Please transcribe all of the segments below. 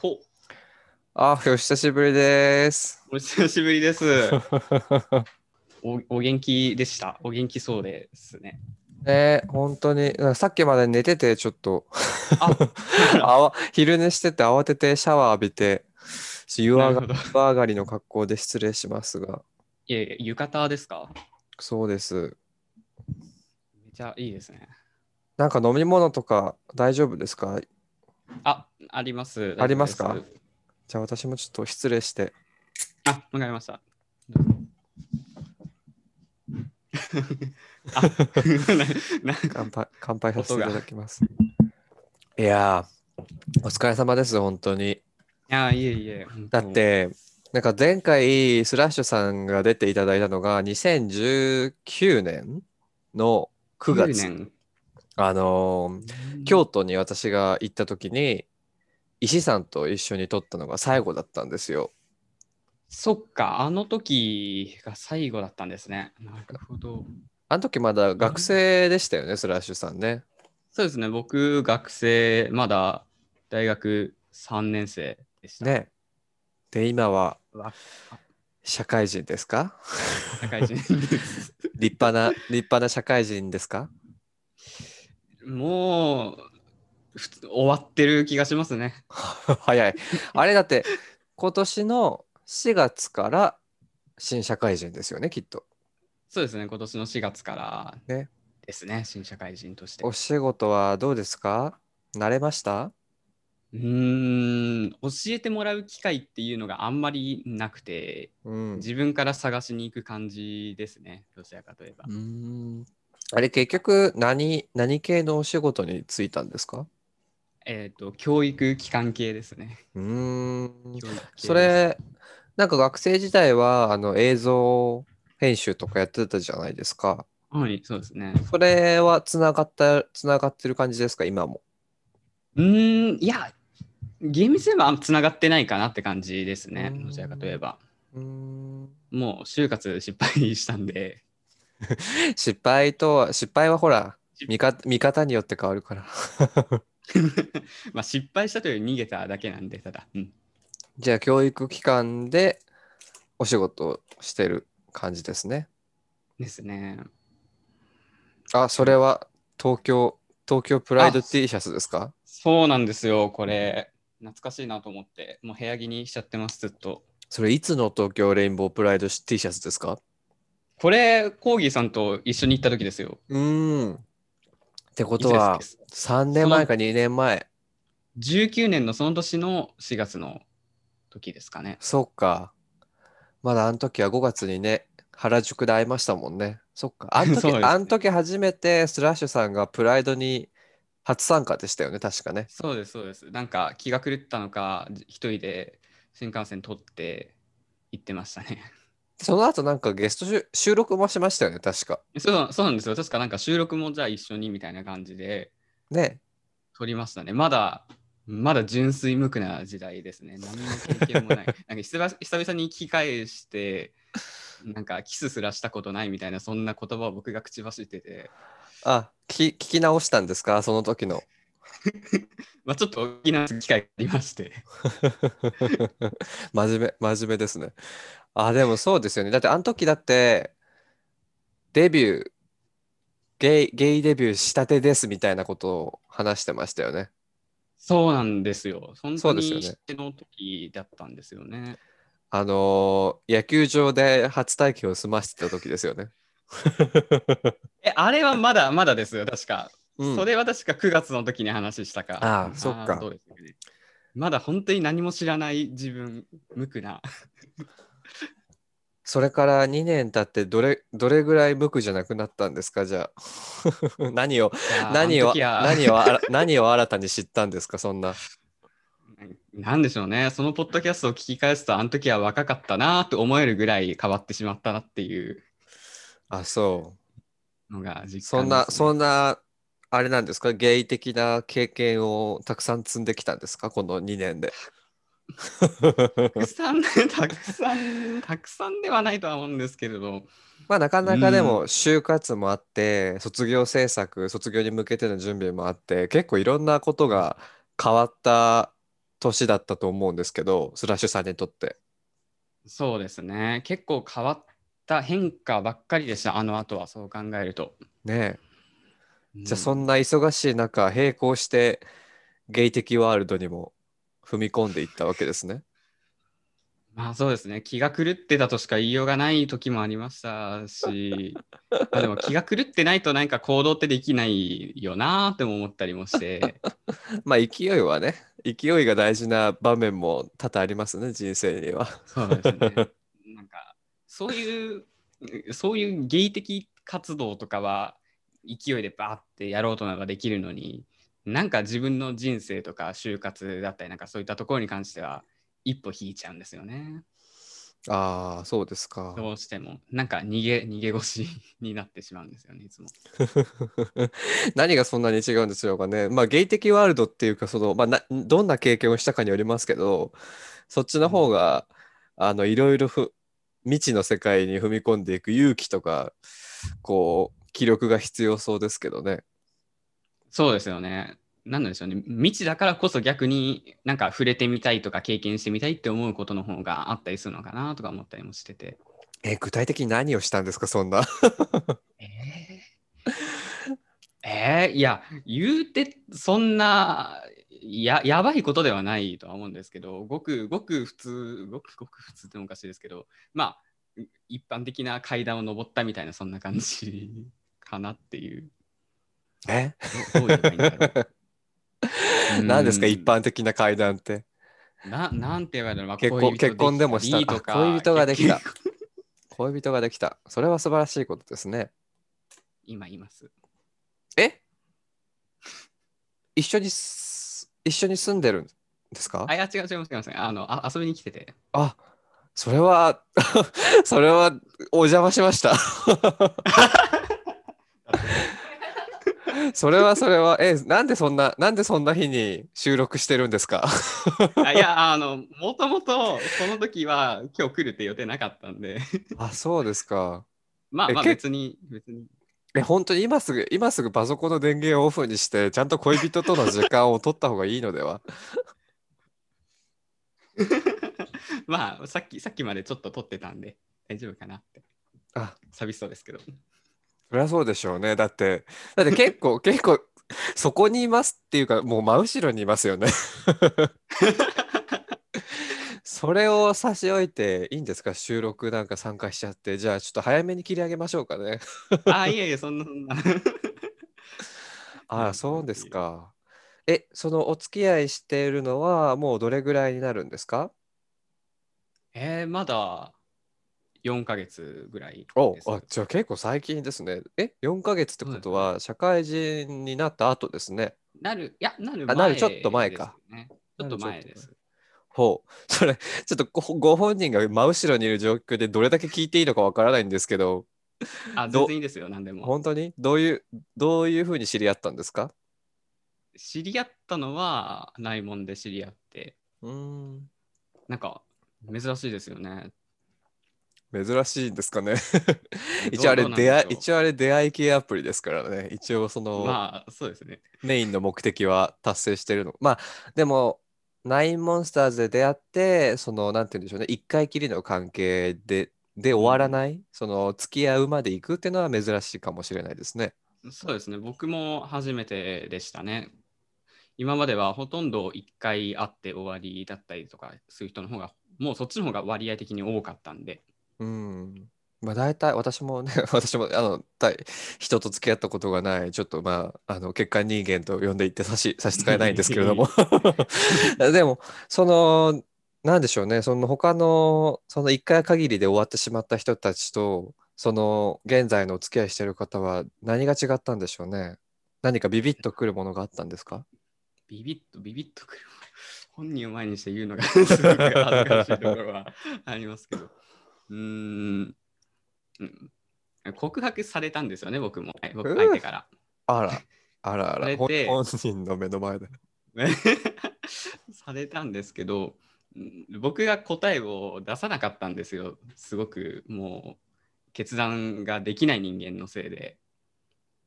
ほ、あ、お久しぶりです。お久しぶりです。おお元気でした？お元気そうですね。ね、本当に、さっきまで寝てて、ちょっとあ、あわ昼寝してて、慌ててシャワー浴びて、湯上がなるほど。湯上がりの格好で失礼しますが、いえいえ、浴衣ですか？そうです。めちゃいいですね。なんか飲み物とか大丈夫ですか？あ、あります。ありますか？じゃあ私もちょっと失礼して。あ、わかりました。乾杯、乾杯させていただきます。いやー、お疲れ様です、本当に。いや、いえいえ。本だ当って、なんか前回、スラッシュさんが出ていただいたのが2019年の9 9月。年。あのー京都に私が行った時に、石さんと一緒に撮ったのが最後だったんですよ。そっか、あの時が最後だったんですね。なるほど。あの時まだ学生でしたよね、スラッシュさんね。そうですね、僕、学生、まだ大学3年生でした。ね。で、今はわ社会人ですか？社会人。立派な、立派な社会人ですか？もう、終わってる気がしますね。早い。あれだって、今年の4月から新社会人ですよね、きっと。そうですね、今年の4月からねですね、新社会人として。お仕事はどうですか？慣れました？うーん、教えてもらう機会っていうのがあんまりなくて、うん。自分から探しに行く感じですね、どちらかといえば。あれ結局何、何系のお仕事に就いたんですか？えっ、と、教育機関系ですね。うーん。それ、なんか学生時代はあの映像編集とかやってたじゃないですか。はい、そうですね。それはつながった、つながってる感じですか、今も？うーん、いや、厳密にはつながってないかなって感じですね、うんどちらかといえば。うーん。もう就活失敗したんで、失敗とは、失敗はほら、失見方見方によって変わるから。まあ失敗したというより逃げただけなんで、ただ。うん、じゃあ、教育機関でお仕事をしてる感じですね。ですね。あ、それは東京、東京プライドあ T シャツですか？そうなんですよ、これ。懐かしいなと思って、もう部屋着にしちゃってます、ずっと。それいつの東京レインボープライド T シャツですか？これ、コーギーさんと一緒に行った時ですよ。うーん。ってことはです3年前か2年前。19年のその年の4月の時ですかね。そっか。まだあの時は5月にね、原宿で会いましたもんね。そっか。あの時、ねあの時初めてスラッシュさんがプライドに初参加でしたよね、確かね。そうです、そうです。なんか気が狂ったのか、一人で新幹線取って行ってましたね。その後なんかゲスト収収録もしましたよね、確か。そうそうなんですよ。確かなんか収録もじゃあ一緒にみたいな感じでね。撮りましたね。まだ、まだ純粋無垢な時代ですね。何の経験もない。なんか久々に聞き返して、なんかキスすらしたことないみたいな、そんな言葉を僕が口走ってて、あ、聞き聞き直したんですか？その時の。まあ、ちょっと大きな機会がありまして。真面目、真面目ですね。あ、でもそうですよね。だってあの時だって、デビュー、ゲイ、ゲイデビューしたてですみたいなことを話してましたよね。そうなんですよ。そうですよねにしての時だったんですよね。あのー野球場で初体験を済ませてた時ですよね。え、あれはまだまだですよ、確か。うんそれは確か9月の時に話したか。ああそっかそうですよね。まだ本当に何も知らない自分、無垢な。それから2年経ってどれ、どれぐらい無垢じゃなくなったんですか？じゃあ。何を、何を、何を 何を新たに知ったんですか？そんな。なんでしょうね、そのポッドキャストを聞き返すと、あの時は若かったなと思えるぐらい変わってしまったなっていうあ、そう。のが実感です、そんな、そんな、あれなんですか？ゲイ的な経験をたくさん積んできたんですか？この2年で。たくさん、たくさん、たくさんではないとは思うんですけれど、まあなかなかでも就活もあって、卒業制作、卒業に向けての準備もあって、結構いろんなことが変わった年だったと思うんですけど、スラッシュさんにとって。そうですね。結構変わった変化ばっかりでした、あの後はそう考えると。ねえ。じゃあそうんんな忙しい中、並行してゲイ的ワールドにも踏み込んでいったわけですね。まあそうですね。気が狂ってたとしか言いようがない時もありましたし、まあでも気が狂ってないとなんか行動ってできないよなーっても思ったりもして、まあ勢いはね、勢いが大事な場面も多々ありますね、人生には。そうですね。なんかそういう、そういうゲイ的活動とかは勢いでバーってやろうとなんかできるのに、なんか自分の人生とか就活だったりなんかそういったところに関しては一歩引いちゃうんですよね。ああ、そうですか。どうしても。なんか逃げ、逃げ腰 になってしまうんですよね、いつも。何がそんなに違うんでしょうかね。まあ、ゲイ的ワールドっていうか、その、まあ、な、どんな経験をしたかによりますけど、そっちの方が、あの、いろいろふ未知の世界に踏み込んでいく勇気とか、こう、気力が必要そうですけどね。そうですよね。なんなんでしょうね。未知だからこそ逆になんか触れてみたいとか経験してみたいって思うことの方があったりするのかなとか思ったりもしてて。え、具体的に何をしたんですか、そんな。えー、えー？いや、言うてそんなややばいことではないとは思うんですけど、ごくごく普通、ごくごく普通ってもおかしいですけど、まあ、一般的な階段を登ったみたいなそんな感じかなっていう。え？どどう言えばいいんだろう。何ですか、うん一般的な階段って？ななんて言えばいいの、まあ、結婚結婚でもした恋人ができた 恋人ができた。それは素晴らしいことですね。今います。え？一緒にす、一緒に住んでるんですか？あ、いや、違う違う違う違う。あのあ遊びに来てて。あ、それは、それはお邪魔しました。それはそれは、え、なんでそんな、なんでそんな日に収録してるんですか？あいや、あの、もともとその時は今日来るって予定なかったんで、あ、そうですか。まあまあ別に、別に。え、本当に今すぐ、今すぐパソコンの電源をオフにして、ちゃんと恋人との時間を取った方がいいのでは？まあ、さっき、さっきまでちょっと撮ってたんで、大丈夫かなって。あ、寂しそうですけど。そりゃそうでしょうね。だって、だって結構、結構、そこにいますっていうか、もう真後ろにいますよね。それを差し置いていいんですか？収録なんか参加しちゃって。じゃあちょっと早めに切り上げましょうかね。あ、いえいえ、そんな、そんな。ああ、そうですか。え、そのお付き合いしているのはもうどれぐらいになるんですか？えー、まだ4ヶ月ぐらいおです。あ、じゃあ結構最近ですね。え、4ヶ月ってことは社会人になった後ですね。なる、いや、なるあなるちょっと前か。ちょっと前です。ほう。それ、ちょっとごご本人が真後ろにいる状況でどれだけ聞いていいのかわからないんですけど、あ、ど全然いいですよ、何でも。本当に？どういう、どういうふうに知り合ったんですか？知り合ったのは、ないもんで知り合って、うーん。なんか、珍しいですよね。珍しいんですかね。ど 一応あれ出会い、一応あれ出会い系アプリですからね。一応その、まあ、そうですね。メインの目的は達成してるの。まあ、でも、ナインモンスターズで出会って、その、なんて言うんでしょうね、一回きりの関係で、で終わらない、その、付き合うまで行くっていうのは珍しいかもしれないですね。そうですね。僕も初めてでしたね。今まではほとんど1回会って終わりだったりとかする人の方が、もうそっちの方が割合的に多かったんで。うん。まあ大体私もね、私もあのた人と付き合ったことがない、ちょっとまあ、あの欠陥人間と呼んでいって差し、差し支えないんですけれども。でも、その、なんでしょうね、その他の、その一回限りで終わってしまった人たちと、その現在のお付き合いしてる方は何が違ったんでしょうね。何かビビッとくるものがあったんですか？ビビッとビビッとくる。本人を前にして言うのがすごく恥ずかしいところはありますけど。うーん。うん告白されたんですよね、僕も。はい僕相手から。あら、あらあら、本人の目の前で。されたんですけど、うん僕が答えを出さなかったんですよ。すごくもう決断ができない人間のせいで。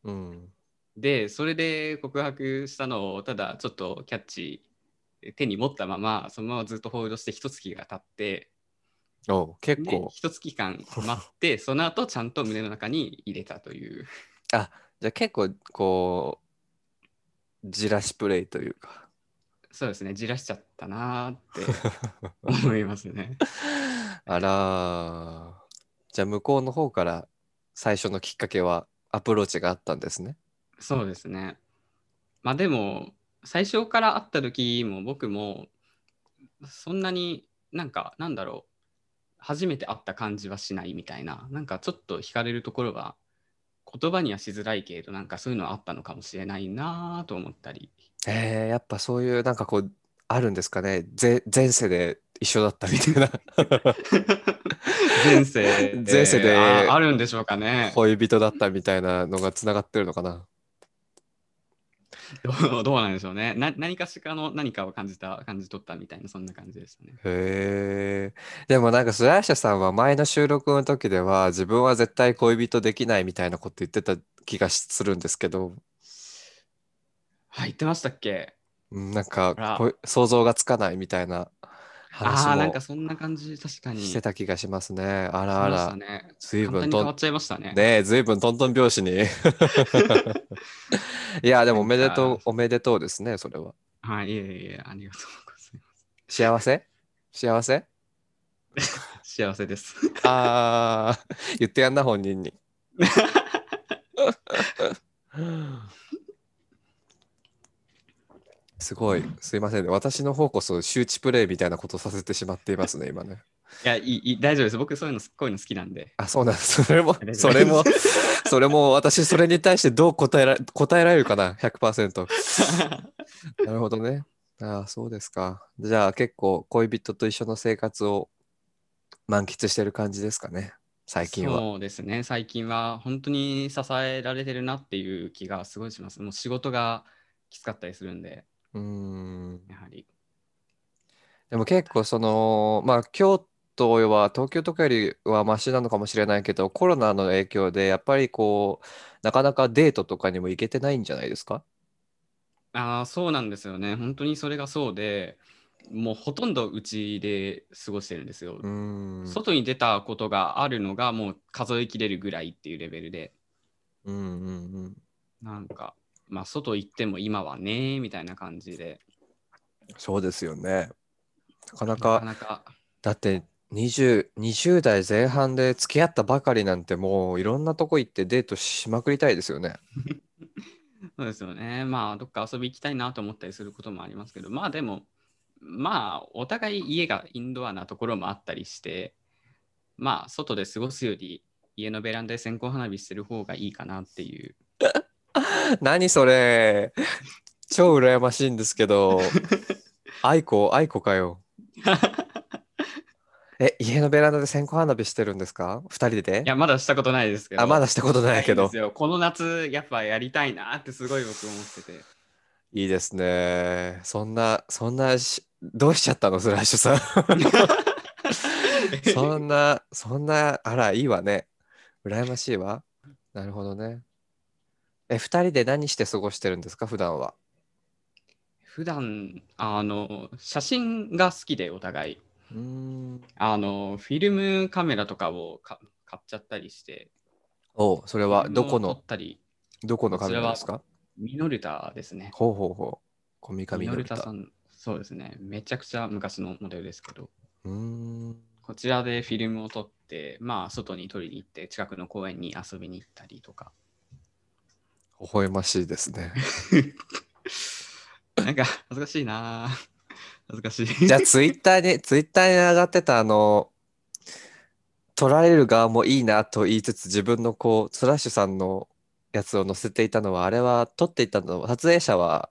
うん。で、それで告白したのをただちょっとキャッチ手に持ったまま、そのままずっとホールドして一月が経って、おう結で構、一月間待って、その後ちゃんと胸の中に入れたという。じゃあ結構こう、じらしプレイというか。そうですね、じらしちゃったなーって 思いますね。あらーじゃあ向こうの方から最初のきっかけはアプローチがあったんですね。そうですね。まあでも、最初から会った時も僕も、そんなになんか、なんだろう、初めて会った感じはしないみたいな、なんかちょっと惹かれるところは、言葉にはしづらいけれど、なんかそういうのはあったのかもしれないなーと思ったり。えー、やっぱそういうなんかこうあるんですかねぜ前世で一緒だったみたいな 前世前世でああるんでしょうかね。恋人だったみたいなのがつながってるのかな。どう どうなんでしょうね。な何かしらの何かを感じた、感じ取ったみたいな、そんな感じでしたね。へえ。でもなんかスライシャさんは前の収録の時では自分は絶対恋人できないみたいなこと言ってた気がするんですけど、はい、言ってましたっけ？うんなんか想像がつかないみたいな話ああー、なんもかそんな感じ、確かに。してた気がしますね。あらあら、ね。随分と変わっちゃいましたね。ねえ、ずいぶんトントン拍子に。いや、でもおめでとうおめでとうですね、それは。はい、いえいえ、ありがとうございま幸せ？幸せ？す。幸せです。ああ、言ってやんな、本人に。すごい、すいませんね。私の方こそ周知プレイみたいなことさせてしまっていますね、今ね。いやいい大丈夫です。僕、そういうの、こういうの好きなんで。あ、そうなんです。それも、それも、それも私、それに対してどう答えら答えられるかな、100%。なるほどね。ああ、そうですか。じゃあ結構恋人と一緒の生活を満喫してる感じですかね、最近は。そうですね。最近は本当に支えられてるなっていう気がすごいします。もう仕事がきつかったりするんで、うーん。やはり。でも結構その、まあ京都は東京とかよりはマシなのかもしれないけど、コロナの影響でやっぱりこう、なかなかデートとかにも行けてないんじゃないですか？ああ、そうなんですよね。本当にそれがそうで、もうほとんどうちで過ごしてるんですよ。外に出たことがあるのがもう数えきれるぐらいっていうレベルで、うんうんうん。なんか、まあ、外行っても今はね、みたいな感じで、そうですよね。なかななかか、なか、だって20、20代前半で付き合ったばかりなんてもういろんなとこ行ってデートしまくりたいですよね。そうですよね。まあ、どっか遊び行きたいなと思ったりすることもありますけど、まあでも、まあ、お互い家がインドアなところもあったりして、まあ、外で過ごすより、家のベランダで線香花火してる方がいいかなっていう。何それ超羨ましいんですけど、愛子、愛子かよ。え、家のベランダで線香花火してるんですか？二人でいや、まだしたことないですけど。あ、まだしたことないけどいんです。よこの夏、やっぱやりたいなってすごい僕思ってて。いいですね。そんな、そんなし、どうしちゃったの、スラッシュさん。そんな、そんな、あら、いいわね。羨ましいわ。なるほどね。え、二人で何して過ごしてるんですか、普段は。普段あの写真が好きでお互いん。あのフィルムカメラとかをか買っちゃったりしておうそれはどこ撮のっ、たりどこのカメラですか？ミノルタですねほうほうほう。コミカミノルタ。さんそうですねめちゃくちゃ昔のモデルですけどうーん。こちらでフィルムを撮ってまあ外に撮りに行って近くの公園に遊びに行ったりとか微笑ましいですね。なんか恥ずかしいなぁ恥ずかしいじゃあ、ツイッターに、ツイッターに上がってた、あの、撮られる側もいいなと言いつつ、自分のこう、スラッシュさんのやつを載せていたのは、あれは撮っていたのは、撮影者は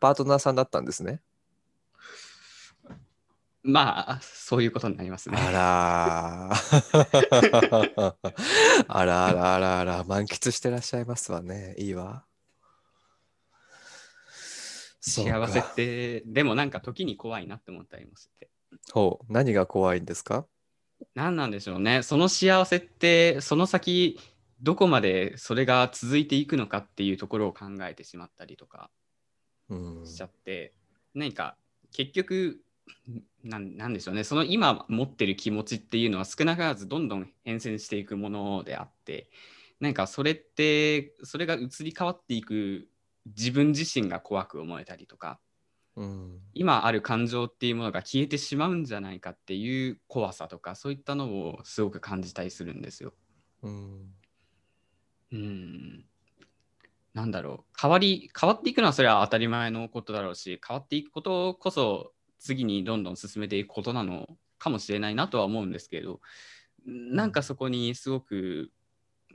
パートナーさんだったんですね。まあそういうことになりますね。あらー。あらあらあらあら、満喫してらっしゃいますわね。いいわ。幸せかってでもなんか時に怖いなって思ったりもして。ほう、何が怖いんですか？何なんでしょうね。その幸せってその先どこまでそれが続いていくのかっていうところを考えてしまったりとかうん。しちゃって、何か結局なんなんでしょうね。その今持ってる気持ちっていうのは少なからずどんどん変遷していくものであってなんかそれってそれが移り変わっていく自分自身が怖く思えたりとかうん。今ある感情っていうものが消えてしまうんじゃないかっていう怖さとかそういったのをすごく感じたりするんですよ。うん。うん。なんだろう。変わり変わっていくのはそれは当たり前のことだろうし変わっていくことこそ次にどんどん進めていくことなのかもしれないなとは思うんですけどなんかそこにすごく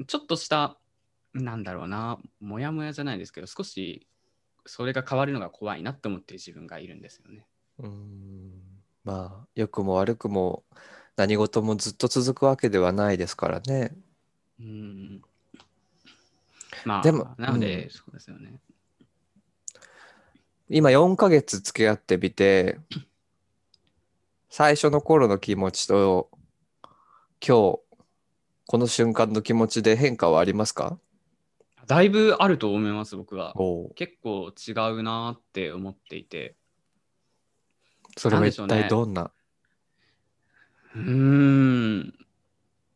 ちょっとしたなんだろうなモヤモヤじゃないですけど少しそれが変わるのが怖いなって思ってる自分がいるんですよね。うんまあ良くも悪くも何事もずっと続くわけではないですからね。うんまあでもなので、うんそうですよね。今4ヶ月付き合ってみて最初の頃の気持ちと今日この瞬間の気持ちで変化はありますか？だいぶあると思います僕は。お結構違うなって思っていて。それは一体どんな？うーん。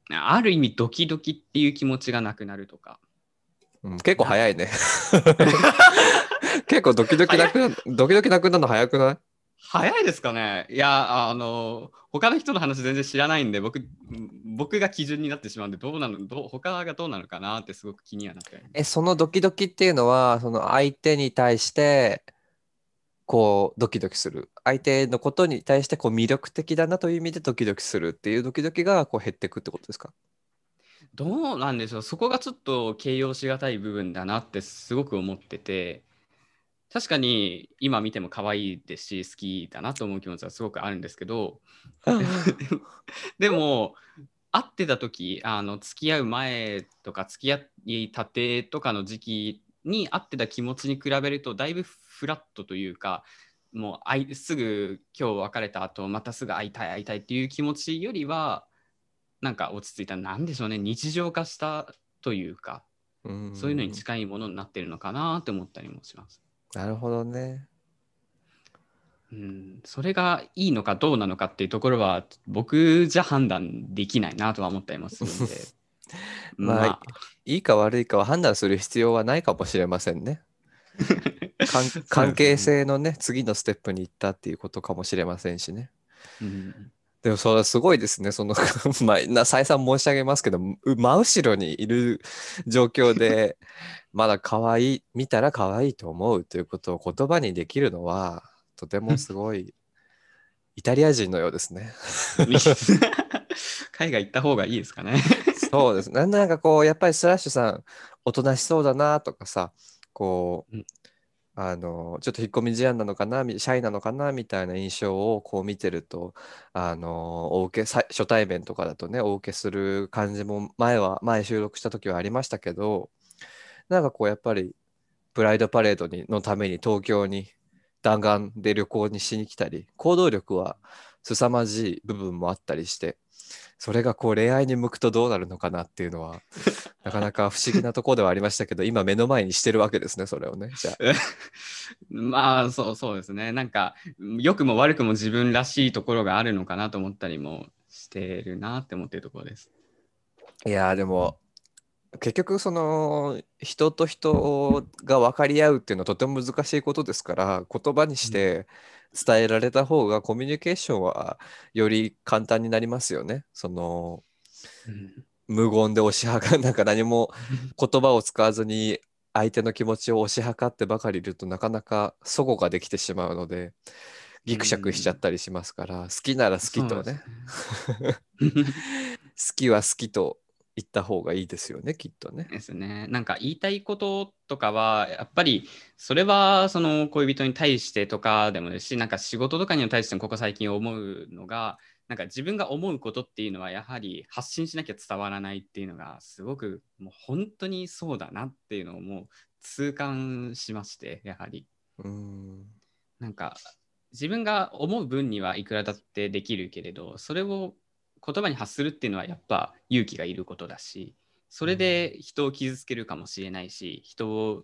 ある意味ドキドキっていう気持ちがなくなるとか。うん結構早いね。結構ドキドキなくなドキドキなくなるの早くない？早いですかね。いや、あの、他の人の話全然知らないんで、僕、僕が基準になってしまうんで、どうなの、どう他がどうなのかなってすごく気にはなって。る。え、そのドキドキっていうのは、その相手に対して、こう、ドキドキする。相手のことに対して、こう、魅力的だなという意味でドキドキするっていうドキドキが、こう、減っていくってことですか？どうなんでしょう。そこがちょっと形容しがたい部分だなってすごく思ってて、確かに今見ても可愛いですし、好きだなと思う気持ちはすごくあるんですけど、でも会ってた時あの付き合う前とか付き合いたてとかの時期に会ってた気持ちに比べるとだいぶフラットというかもう会いすぐ今日別れた後またすぐ会いたい会いたいっていう気持ちよりはなんか落ち着いた。なんでしょうね日常化したというか。うん。そういうのに近いものになってるのかなって思ったりもします。なるほどね。うん、それがいいのかどうなのかっていうところは僕じゃ判断できないなとは思ったりもするんで まあまあいいか悪いかを判断する必要はないかもしれませんね。関 すね関係性のね、次のステップに行ったっていうことかもしれませんしね。うんでもそれはすごいですね。その、まあ、な再三申し上げますけど、う真後ろにいる状況で、まだ可愛い、見たら可愛いと思うということを言葉にできるのは、とてもすごい、イタリア人のようですね。海外行った方がいいですかね。そうですね。なんかこう、やっぱりスラッシュさん、おとなしそうだなとかさ、こう、うんあの、ちょっと引っ込み思案なのかな、シャイなのかな、みたいな印象をこう見てると、あの、お受け、初対面とかだとね、お受けする感じも前は、前収録した時はありましたけど、なんかこう、やっぱり、プライドパレードにのために東京に弾丸で旅行にしに来たり、行動力は凄まじい部分もあったりして、それがこう恋愛に向くとどうなるのかなっていうのは、なかなか不思議なところではありましたけど、今目の前にしてるわけですね、それをね。じゃあ。まあそうそうですね。なんか良くも悪くも自分らしいところがあるのかなと思ったりもしてるなって思ってるところです。いやーでも結局その人と人が分かり合うっていうのはとても難しいことですから言葉にして伝えられた方がコミュニケーションはより簡単になりますよね。そのうん。無言で推し量なんか何も 言葉を使わずに相手の気持ちを推し量ってばかりいるとなかなか齟齬ができてしまうのでギクシャクしちゃったりしますから好きなら好きとね。好きは好きと言った方がいいですよねきっとね。ですね。なんか言いたいこととかはやっぱりそれはその恋人に対してとかでもですしなんか仕事とかに対してもここ最近思うのがなんか自分が思うことっていうのはやはり発信しなきゃ伝わらないっていうのがすごくもう本当にそうだなっていうのをもう痛感しましてやはりうんなんか自分が思う分にはいくらだってできるけれどそれを言葉に発するっていうのはやっぱ勇気がいることだしそれで人を傷つけるかもしれないし人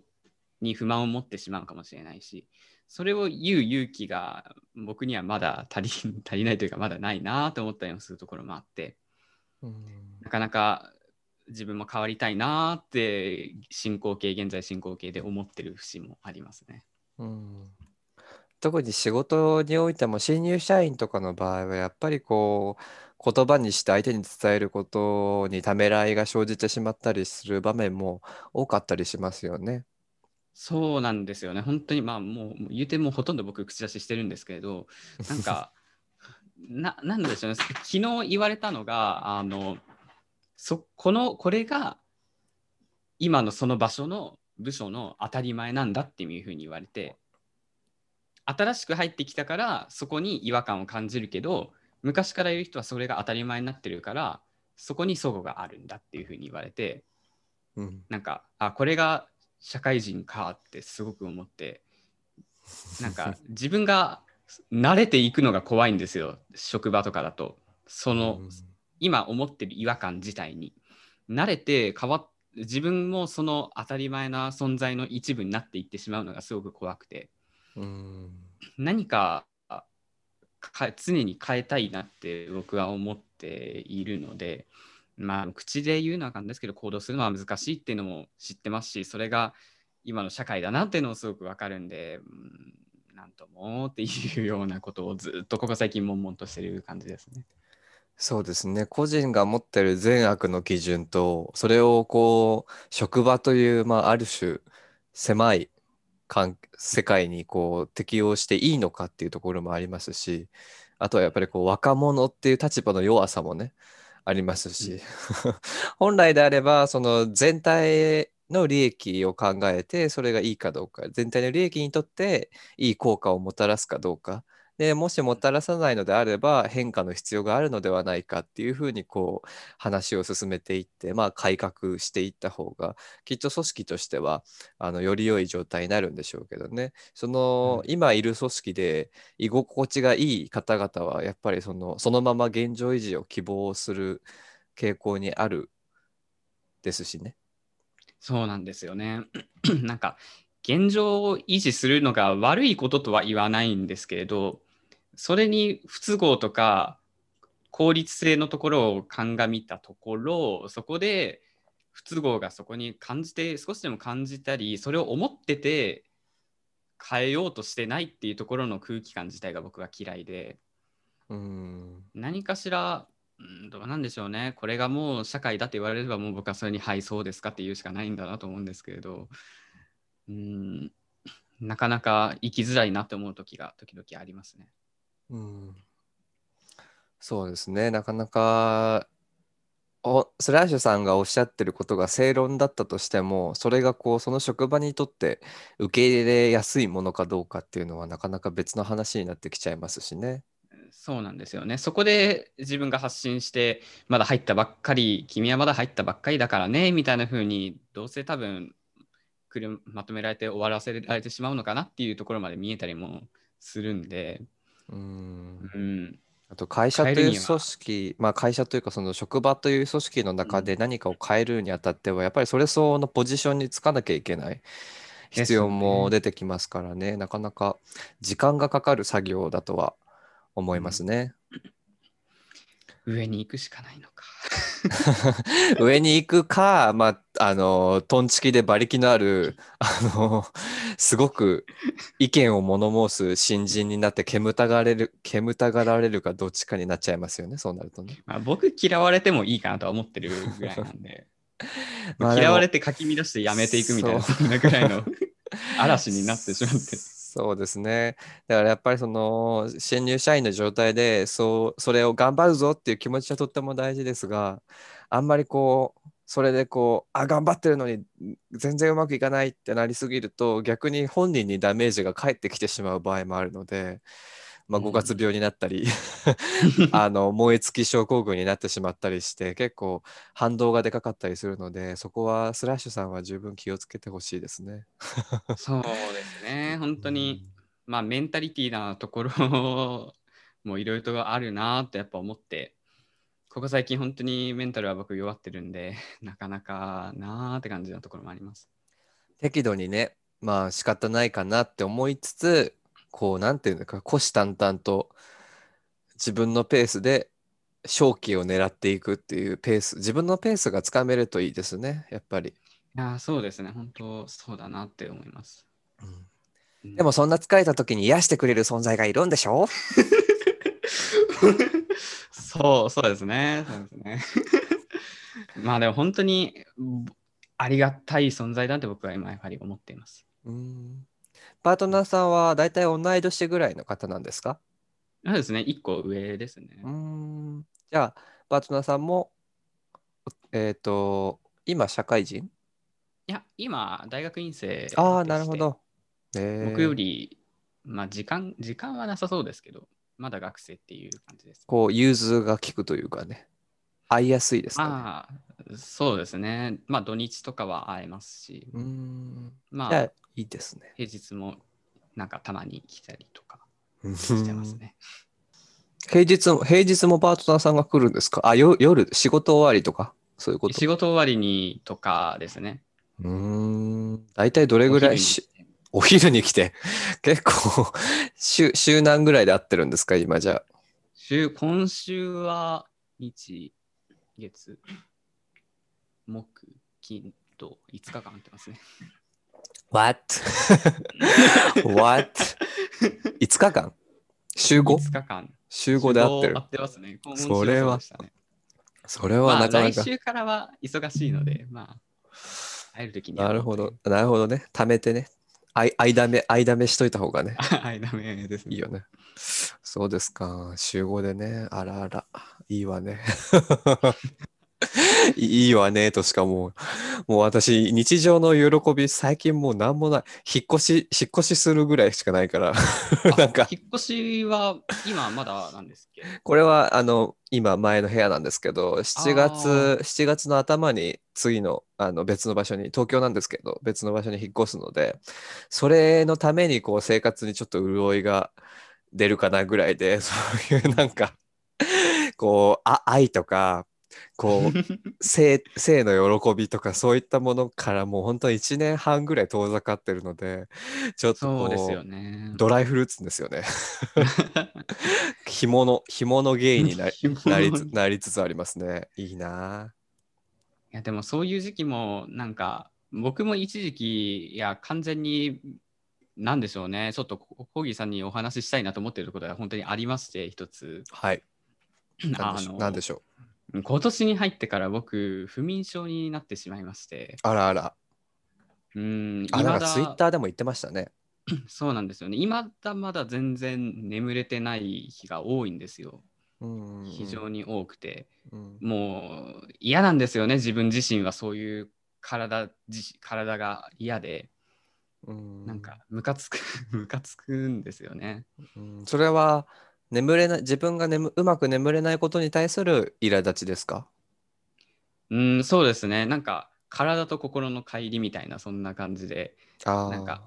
に不満を持ってしまうかもしれないしそれを言う勇気が僕にはまだ足り足りないというかまだないなと思ったりもするところもあってうん。なかなか自分も変わりたいなって進行形現在進行形で思ってる節もありますね。うん。特に仕事においても新入社員とかの場合はやっぱりこう言葉にして相手に伝えることにためらいが生じてしまったりする場面も多かったりしますよね。そうなんですよね。本当にまあもう言うてもほとんど僕口出ししてるんですけれど、なんか、ななんでしょうね。昨日言われたのが、あの、そこの、これが今のその場所の部署の当たり前なんだっていうふうに言われて、新しく入ってきたからそこに違和感を感じるけど、昔からいる人はそれが当たり前になってるから、そこに齟齬があるんだっていうふうに言われて、うんなんか、あ、これが社会人かってすごく思って、なんか自分が慣れていくのが怖いんですよ、職場とかだと。その、今思ってる違和感自体に。慣れて変わっ自分もその当たり前な存在の一部になっていってしまうのがすごく怖くて、うん何かか常に変えたいなって僕は思っているので、まあ、口で言うのは簡単ですけど、行動するのは難しいっていうのも知ってますし、それが今の社会だなっていうのもすごくわかるんで、うんなんともっていうようなことをずっとここ最近悶々としてる感じですね。そうですね個人が持ってる善悪の基準とそれをこう職場という、まあ、ある種狭い世界にこう適用していいのかっていうところもありますしあとはやっぱりこう若者っていう立場の弱さもねありますし、本来であればその全体の利益を考えてそれがいいかどうか全体の利益にとっていい効果をもたらすかどうかでもしもたらさないのであれば変化の必要があるのではないかっていうふうにこう話を進めていって、まあ、改革していった方がきっと組織としてはあのより良い状態になるんでしょうけどねその、うん今いる組織で居心地がいい方々はやっぱりそのそのまま現状維持を希望する傾向にあるですしね。そうなんですよね。なんか現状を維持するのが悪いこととは言わないんですけれど、それに不都合とか効率性のところを鑑みたところ、そこで不都合がそこに感じて、少しでも感じたり、それを思ってて変えようとしてないっていうところの空気感自体が僕は嫌いで、うん何かしら、うん、どうなんでしょうね。これがもう社会だって言われれば、もう僕はそれに、はい、そうですかって言うしかないんだなと思うんですけれど、うん、なかなか生きづらいなって思う時が時々ありますね。うんそうですね、なかなかおスラッシュさんがおっしゃってることが正論だったとしても、それがこうその職場にとって受け入れやすいものかどうかっていうのはなかなか別の話になってきちゃいますしね。そうなんですよね。そこで自分が発信して、まだ入ったばっかり、君はまだ入ったばっかりだからね、みたいな風に、どうせ多分くるまとめられて終わらせられてしまうのかなっていうところまで見えたりもするんで、うん。うん、あと会社という組織、まあ会社というかその職場という組織の中で何かを変えるにあたっては、やっぱりそれ相応のポジションにつかなきゃいけない必要も出てきますからね、なかなか時間がかかる作業だとは思いますね。上に行くしかないのか。上に行くか、まあ、あの、トンチキで馬力のある、あの、すごく意見を物申す新人になって煙たがれる、煙たがられるかどっちかになっちゃいますよね、そうなるとね。まあ、僕嫌われてもいいかなとは思ってるぐらいなんで、まあ嫌われてかき乱してやめていくみたいな、そそんなぐらいの 嵐になってしまって。そうですね。だからやっぱりその新入社員の状態でそうそれを頑張るぞっていう気持ちはとっても大事ですがあんまりこうそれでこうあ頑張ってるのに全然うまくいかないってなりすぎると逆に本人にダメージが返ってきてしまう場合もあるので、まあ、うん。5月病になったり、あの燃え尽き症候群になってしまったりして結構反動がでかかったりするのでそこはスラッシュさんは十分気をつけてほしいですね。そうですね、本当に、まあ、メンタリティーなところもいろいろとあるなとやっぱ思って、ここ最近本当にメンタルは僕弱ってるんで、なかなかなーって感じのところもあります。適度にねまあ仕方ないかなって思いつつこう、なんていうのか、虎視眈々と自分のペースで勝機を狙っていくっていうペース、自分のペースがつかめるといいですね、やっぱり。いやーそうですね、本当そうだなって思います。うんうんでもそんな疲れた時に癒してくれる存在がいるんでしょ？そう、そうですね。そうですね。まあでも本当にぼありがたい存在だって僕は今やはり思っています。うんパートナーさんは大体同い年ぐらいの方なんですか？そうですね、一個上ですね。うんじゃあ、パートナーさんも、えっ、と、今、社会人？いや、今、大学院生ああ、なるほ。ど。えー僕より、まあ時間、時間はなさそうですけど、まだ学生っていう感じです。こう、融通が利くというかね、会いやすいですかね。まあ、そうですね。まあ土日とかは会えますし、うん。まあ、あいいですね。平日もなんかたまに来たりとかうんしてますね。平日も、平日もパートナーさんが来るんですか？あ、よ夜、仕事終わりとか、そういうこと？仕事終わりにとかですね。うーん。大体どれぐらいし、お昼に来て、結構、週、週何ぐらいで会ってるんですか？今じゃあ。週今週は日、月、木、金と5日間会ってますね。What? What? 5日間？週 5? 5日間。週5で会ってる？合。ってますね。今週それはそれはまあなかなか。来週からは忙しいので、まあ、会えるときになるほど。なるほどね。貯めてね。あい間目、間目しといた方がね。はい、ダメですね。いいよね。そうですか。週5でね。あらあら。いいわね。いいわねとしかもう、もう私、日常の喜び、最近もう何もない。引っ越し、引っ越しするぐらいしかないから。なんかあ、引っ越しは今まだなんですっけ？これは、あの、今、前の部屋なんですけど、7月あ、7月の頭に次の、あの別の場所に、東京なんですけど、別の場所に引っ越すので、それのために、こう、生活にちょっと潤いが出るかなぐらいで、そういうなんか、こう、あ、愛とか、こう、性、性の喜びとか、そういったものからもう本当に1年半ぐらい遠ざかってるので、ちょっとですこよねう、。ドライフルーツですよね。紐の、紐のゲイになり なりつなりつつありますね。いいないやでもそういう時期もなんか僕も一時期いや完全になんでしょうねちょっとココーギーさんにお話ししたいなと思っていることが本当にありまして一つはい。なんあでしょう。今年に入ってから僕不眠症になってしまいましてあらあら。うんあ、なん未かツイッターでも言ってましたね。そうなんですよね今だまだ全然眠れてない日が多いんですようん。非常に多くて、うん。もう嫌なんですよね自分自身はそういう体自体が嫌でうんなんかムカつく ムカつくんですよねうんそれは眠れない、自分が眠うまく眠れないことに対する苛立ちですか？うんそうですね。なんか体と心の乖離みたいなそんな感じで。なんか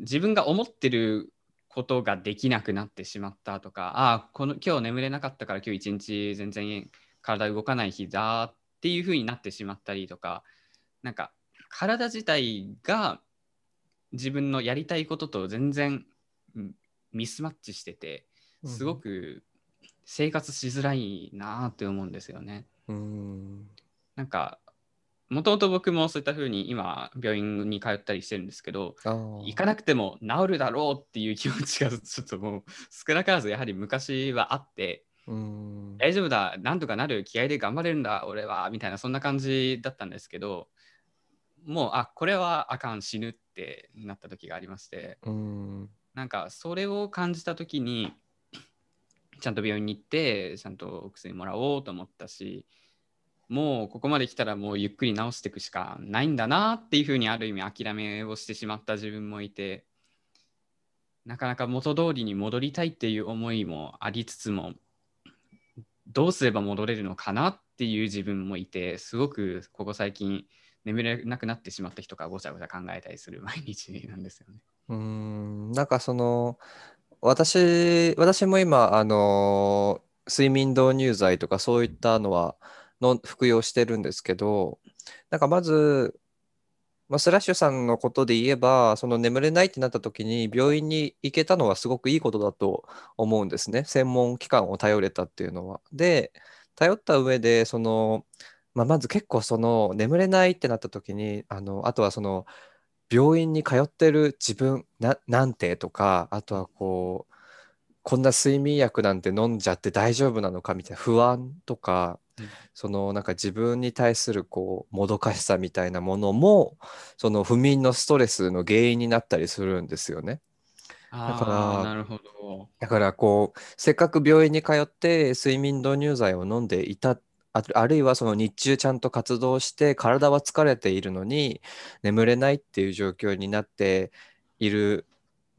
自分が思ってることができなくなってしまったとかああこの今日眠れなかったから今日一日全然体動かない日だっていう風になってしまったりとかなんか体自体が自分のやりたいことと全然うんミスマッチしててすごく生活しづらいなって思うんですよね。うん。なんかもともと僕もそういった風に今病院に通ったりしてるんですけど。行かなくても治るだろうっていう気持ちがちょっともう少なからずやはり昔はあってうん。大丈夫だなんとかなる気合で頑張れるんだ俺はみたいなそんな感じだったんですけどもうあこれはあかん死ぬってなった時がありましてうん。なんかそれを感じた時にちゃんと病院に行ってちゃんとお薬もらおうと思ったしもうここまで来たらもうゆっくり治していくしかないんだなっていうふうにある意味諦めをしてしまった自分もいてなかなか元通りに戻りたいっていう思いもありつつもどうすれば戻れるのかなっていう自分もいてすごくここ最近眠れなくなってしまった人がごちゃごちゃ考えたりする毎日なんですよね。うんなんかその私私も今あの睡眠導入剤とかそういったのはの服用してるんですけどなんかまずまあ、スラッシュさんのことで言えば、その眠れないってなった時に病院に行けたのはすごくいいことだと思うんですね。専門機関を頼れたっていうのは。で、頼った上で、その、まあ、まず結構その眠れないってなった時に、あの、あとはその病院に通ってる自分な、なんてとか、あとはこう、こんな睡眠薬なんて飲んじゃって大丈夫なのかみたいな不安とか、うんそのなんか自分に対するこうもどかしさみたいなものもその不眠のストレスの原因になったりするんですよね。だからなるほど。だからこうせっかく病院に通って睡眠導入剤を飲んでいたああるいはその日中ちゃんと活動して体は疲れているのに眠れないっていう状況になっている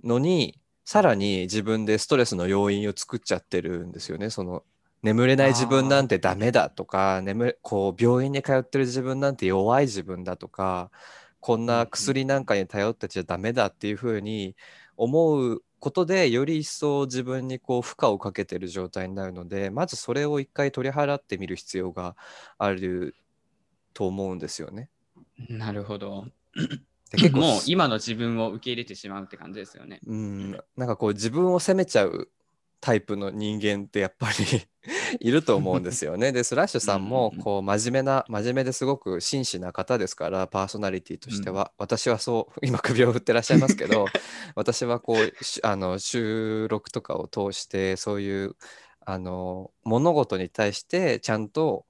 のにさらに自分でストレスの要因を作っちゃってるんですよね。その眠れない自分なんてダメだとか眠こう病院に通ってる自分なんて弱い自分だとかこんな薬なんかに頼ってちゃダメだっていうふうに思うことでより一層自分にこう負荷をかけてる状態になるのでまずそれを一回取り払ってみる必要があると思うんですよね。なるほど。で結構もう今の自分を受け入れてしまうって感じですよね。うん、なんかこう自分を責めちゃうタイプの人間ってやっぱり いると思うんですよね。でスラッシュさんもうんうんうん。こう真面目な真面目ですごく真摯な方ですからパーソナリティとしては、私はそう今首を振ってらっしゃいますけど 私はこうしあの収録とかを通してそういうあの物事に対してちゃんと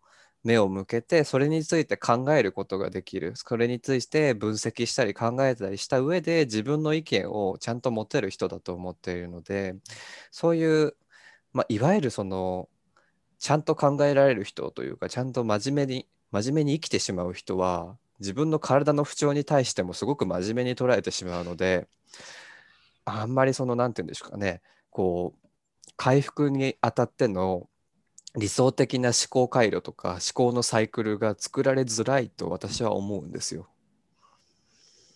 目を向けてそれについて考えることができる。それについて分析したり考えたりした上で自分の意見をちゃんと持てる人だと思っているのでそういう、まあ、いわゆるそのちゃんと考えられる人というかちゃんと真面目に真面目に生きてしまう人は自分の体の不調に対してもすごく真面目に捉えてしまうのであんまりその何て言うんでしょうかねこう回復にあたっての理想的な思考回路とか思考のサイクルが作られづらいと私は思うんですよ。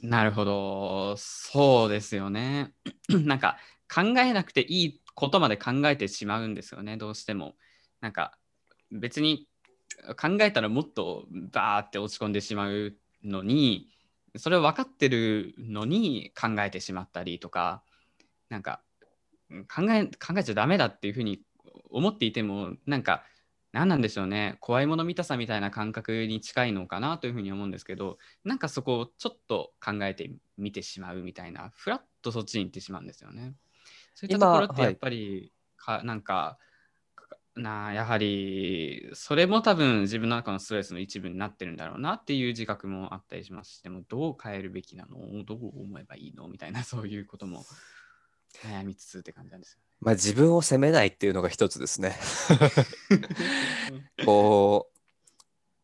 なるほど。そうですよね。なんか考えなくていいことまで考えてしまうんですよね、どうしても。なんか別に考えたらもっとバーって落ち込んでしまうのに、それを分かってるのに考えてしまったりとか、なんか考え考えちゃダメだっていうふうに思っていても、なんか何なんでしょうね、怖いもの見たさみたいな感覚に近いのかなというふうに思うんですけど、なんかそこをちょっと考えてみてしまうみたいな、ふらっとそっちに行ってしまうんですよね。そういったところってやっぱり、かなんか、かなあやはり、それも多分自分の中のストレスの一部になってるんだろうなっていう自覚もあったりしますし、でもどう変えるべきなの？どう思えばいいの？みたいな、そういうことも悩みつつって感じなんですよまあ自分を責めないっていうのが一つですね。ね。こ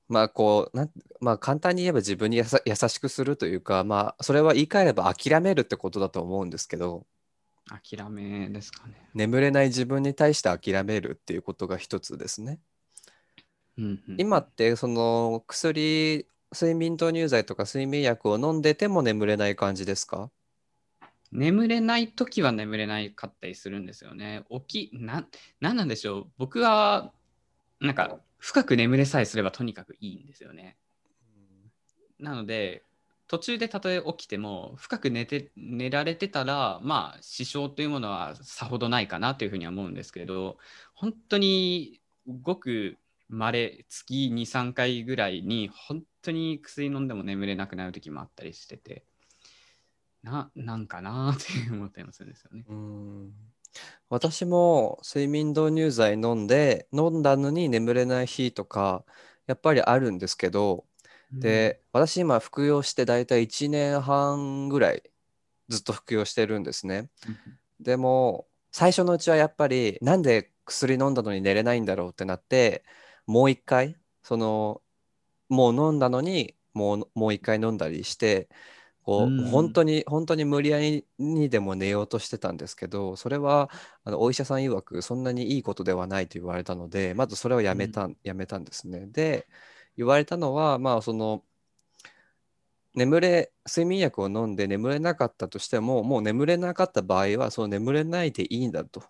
うまあこうなんまあ簡単に言えば自分にやさ優しくするというかまあそれは言い換えれば諦めるってことだと思うんですけど諦めですかね。眠れない自分に対して諦めるっていうことが一つですね。うんうん今ってその薬睡眠導入剤とか睡眠薬を飲んでても眠れない感じですか？眠れない時は眠れないかったりするんですよね。起き、な、なんなんでしょう。僕は、なんか、深く眠れさえすればとにかくいいんですよね。なので、途中でたとえ起きても、深く寝て、寝られてたら、まあ、支障というものはさほどないかなというふうには思うんですけど、本当にごく稀、月2、3回ぐらいに、本当に薬飲んでも眠れなくなる時もあったりしてて、な、なんかなって思ったりもするんですよね。うん私も睡眠導入剤飲んで飲んだのに眠れない日とかやっぱりあるんですけどで、私今服用してだいたい1年半ぐらいずっと服用してるんですね。うんでも最初のうちはやっぱりなんで薬飲んだのに寝れないんだろうってなってもう一回そのもう飲んだのにもうもう一回飲んだりしてこううん。本当に本当に無理やりにでも寝ようとしてたんですけどそれはあのお医者さん曰くそんなにいいことではないと言われたのでまずそれをやめた,、やめたんですね。で言われたのはまあその眠れ睡眠薬を飲んで眠れなかったとしてももう眠れなかった場合はその眠れないでいいんだと。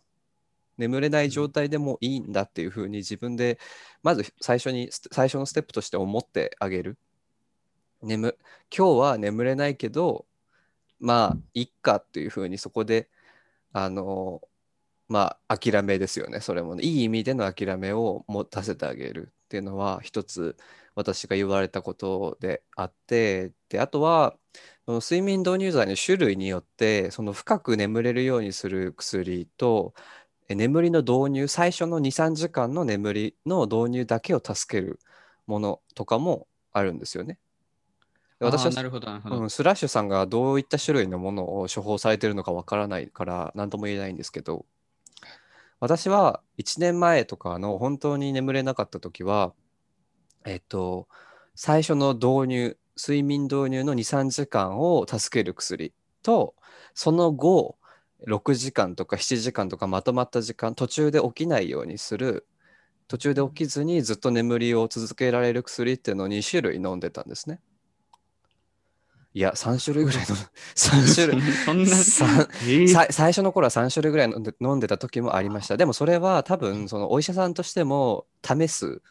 眠れない状態でもいいんだっていうふうに自分でまず最初に最初のステップとして思ってあげる眠今日は眠れないけどまあいっかっていうふうにそこであのまあ諦めですよねそれもねいい意味での諦めを持たせてあげるっていうのは一つ私が言われたことであってであとは睡眠導入剤の種類によってその深く眠れるようにする薬と眠りの導入最初の23時間の眠りの導入だけを助けるものとかもあるんですよね。で私はなるほど、なるほど。うん、スラッシュさんがどういった種類のものを処方されてるのかわからないから何とも言えないんですけど私は1年前とかの本当に眠れなかった時はえっと最初の導入睡眠導入の23時間を助ける薬とその後6時間とか7時間とかまとまった時間途中で起きないようにする途中で起きずにずっと眠りを続けられる薬っていうのを2種類飲んでたんですね。いや、3種類ぐらいの、3種類。そんな、さえ最初の頃は3種類ぐらい飲んで飲んでた時もありました。でもそれは多分そのお医者さんとしても試す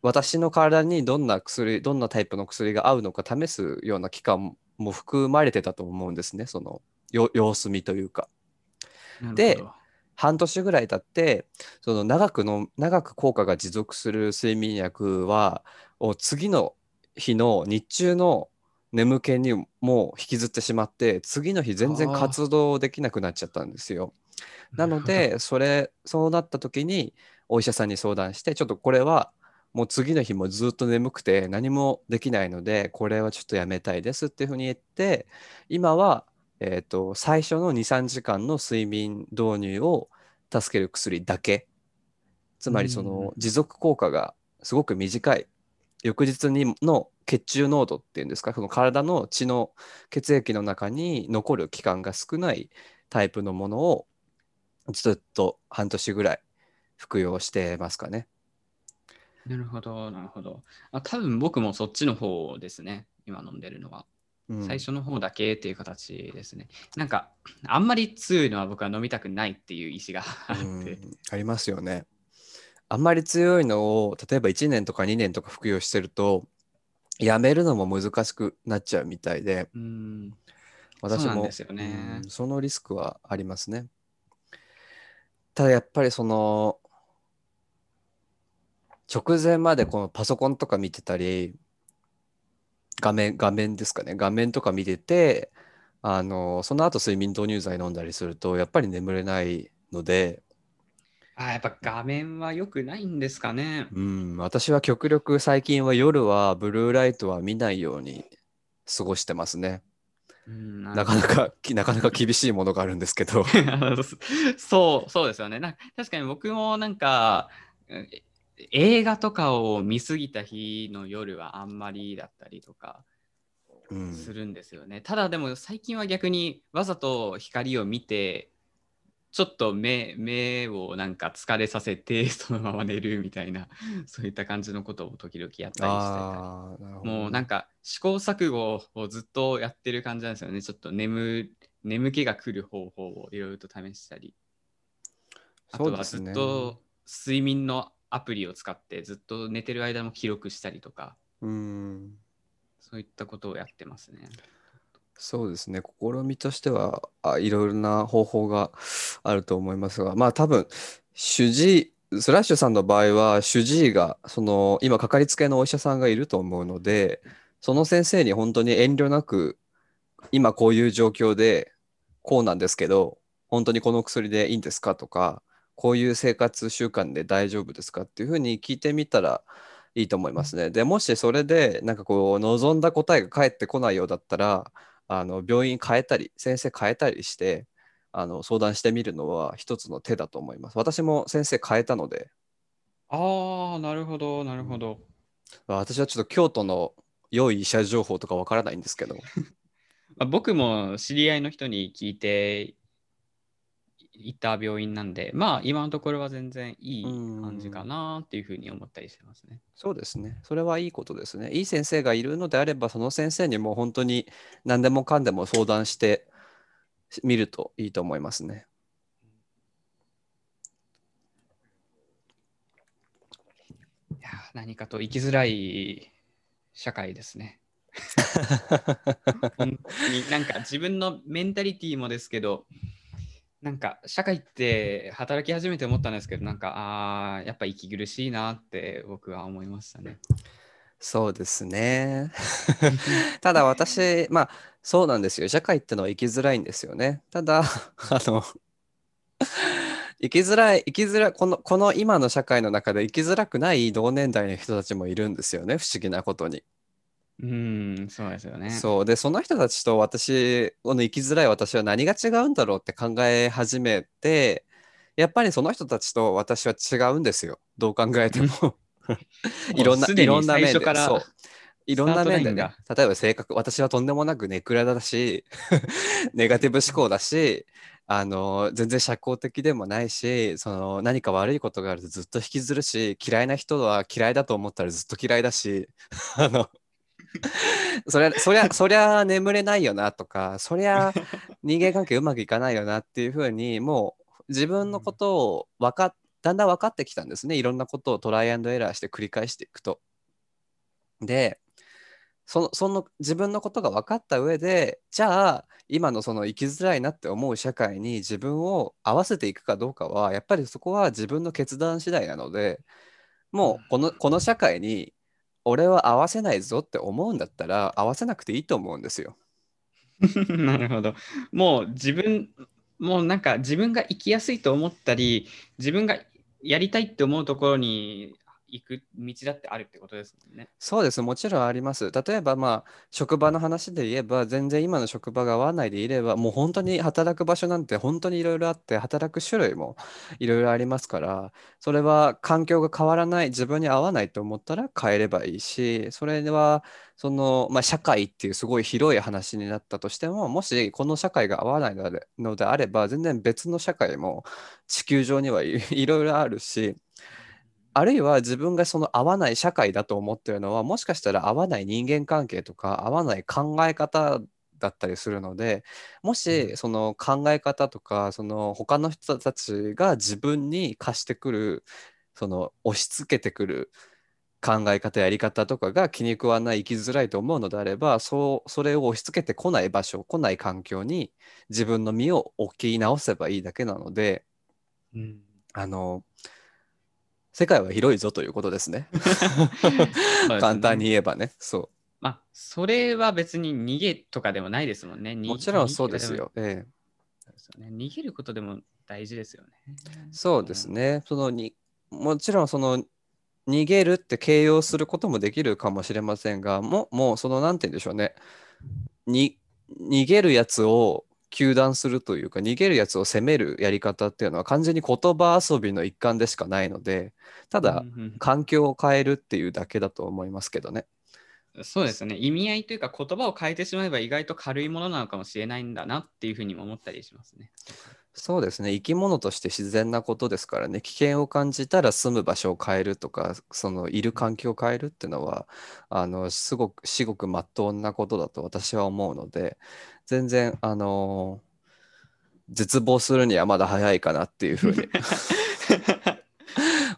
私の体にどんな薬どんなタイプの薬が合うのか試すような期間も含まれてたと思うんですねそのよ様子見というか。で半年ぐらい経ってその長くの長く効果が持続する睡眠薬はを次の日の日中の眠気にも引きずってしまって次の日全然活動できなくなっちゃったんですよ。なのでそれそうなった時にお医者さんに相談してちょっとこれはもう次の日もずっと眠くて何もできないのでこれはちょっとやめたいですっていうふうに言って今は、えー、と最初の23時間の睡眠導入を助ける薬だけ。つまりその持続効果がすごく短い翌日にの血中濃度っていうんですか？その体の血の血液の中に残る期間が少ないタイプのものをずっと半年ぐらい服用してますかね。なるほど、なるほど。あ多分僕もそっちの方ですね、今飲んでるのは。うん最初の方だけっていう形ですね。なんか、あんまり強いのは僕は飲みたくないっていう意思があって。うんありますよね。あんまり強いのを例えば1年とか2年とか服用してるとやめるのも難しくなっちゃうみたいでうん、私もそね。うんそのリスクはありますね。ただやっぱりその直前までこのパソコンとか見てたり画面画面ですかね。画面とか見ててあのその後睡眠導入剤飲んだりするとやっぱり眠れないので、あやっぱ画面は良くないんですかね。うん、私は極力最近は夜はブルーライトは見ないように過ごしてますね。うん、なかなかき なかなか厳しいものがあるんですけど。そう、そうですよね。な確かに僕もなんか、うん映画とかを見すぎた日の夜はあんまりだったりとかうんするんですよね。ただでも最近は逆にわざと光を見て、ちょっと目目をなんか疲れさせて そのまま寝るみたいなそういった感じのことを時々やったりしてたりもうなんか試行錯誤をずっとやってる感じなんですよね。ちょっと眠眠気が来る方法をいろいろと試したり。あとはずっと睡眠のアプリを使ってずっと寝てる間も記録したりとか、うん、そういったことをやってますね。そうですね。試みとしてはあいろいろな方法があると思いますが、まあ多分主治医スラッシュさんの場合は主治医がその今かかりつけのお医者さんがいると思うので、その先生に本当に遠慮なく今こういう状況でこうなんですけど、本当にこの薬でいいんですかとか、こういう生活習慣で大丈夫ですかっていうふうに聞いてみたらいいと思いますね。でもしそれでなんかこう望んだ答えが返ってこないようだったら、あの病院変えたり先生変えたりしてあの相談してみるのは一つの手だと思います。私も先生変えたので、ああ、なるほど、なるほど。私はちょっと京都の良い医者情報とかわからないんですけど、まあ、僕も知り合いの人に聞いて行った病院なんで、まあ今のところは全然いい感じかなっていうふうに思ったりしてますね。そうですね。それはいいことですね。いい先生がいるのであれば、その先生にも本当に何でもかんでも相談してみるといいと思いますね。いやー何かと生きづらい社会ですね。本当になんか自分のメンタリティーもですけど、なんか社会って働き始めて思ったんですけど、なんかああ、やっぱ息苦しいなって僕は思いましたね。そうですね。ただ私、まあそうなんですよ。社会ってのは生きづらいんですよね。ただ、あの、生きづらい、生きづらい、この、この今の社会の中で生きづらくない同年代の人たちもいるんですよね。不思議なことに。うーん、そうですよね。そう。で、その人たちと私、この生きづらい私は何が違うんだろうって考え始めて、やっぱりその人たちと私は違うんですよ。どう考えても。いろんな、いろんな面で。そう。いろんな面でね。例えば性格、私はとんでもなくネクラだし、ネガティブ思考だし、あの、全然社交的でもないし、その何か悪いことがあるとずっと引きずるし、嫌いな人は嫌いだと思ったらずっと嫌いだし、あの、そりゃ、そりゃ、そりゃ眠れないよなとか、そりゃ人間関係うまくいかないよなっていうふうに、もう自分のことを分かっ、だんだん分かってきたんですね。いろんなことをトライアンドエラーして繰り返していくと。で、その、その自分のことが分かった上で、じゃあ、今のその生きづらいなって思う社会に自分を合わせていくかどうかは、やっぱりそこは自分の決断次第なので、もうこの、この社会に俺は合わせないぞって思うんだったら、合わせなくていいと思うんですよ。なるほど。もう自分、もうなんか自分が生きやすいと思ったり、自分がやりたいって思うところに行く道だってあるってことですもんね。そうです。もちろんあります。例えば、まあ、職場の話で言えば、全然今の職場が合わないでいれば、もう本当に働く場所なんて本当にいろいろあって、働く種類もいろいろありますから、それは環境が変わらない、自分に合わないと思ったら変えればいいし、それは、その、まあ、社会っていうすごい広い話になったとしても、もしこの社会が合わないのであれば、全然別の社会も地球上にはいろいろあるし、あるいは自分がその合わない社会だと思ってるのはもしかしたら合わない人間関係とか合わない考え方だったりするのでもうしん。その考え方とかその他の人たちが自分に貸してくるその押し付けてくる考え方やり方とかが気に食わない生きづらいと思うのであればそうそれを押し付けてこない場所来ない環境に自分の身を置き直せばいいだけなのでうん、あの世界は広いぞということですね。簡単に言えばね。そまあ、それは別に逃げとかでもないですもんね。もちろんそうです。よ。ええ、そうですよね逃げることでも大事ですよね。そうですね。そのにもちろんその逃げるって形容することもできるかもしれませんが、ももうそのなんて言うんでしょうね。に逃げるやつを糾弾するというか、逃げるやつを責めるやり方っていうのは完全に言葉遊びの一環でしかないので、ただ環境を変えるっていうだけだと思いますけどね。そうですね。意味合いというか言葉を変えてしまえば意外と軽いものなのかもしれないんだなっていうふうにも思ったりしますね。そうですね。生き物として自然なことですからね。危険を感じたら住む場所を変えるとか、そのいる環境を変えるっていうのは、あの、すごく、至極真っ当なことだと私は思うので、全然、あの絶望するにはまだ早いかなっていうふうに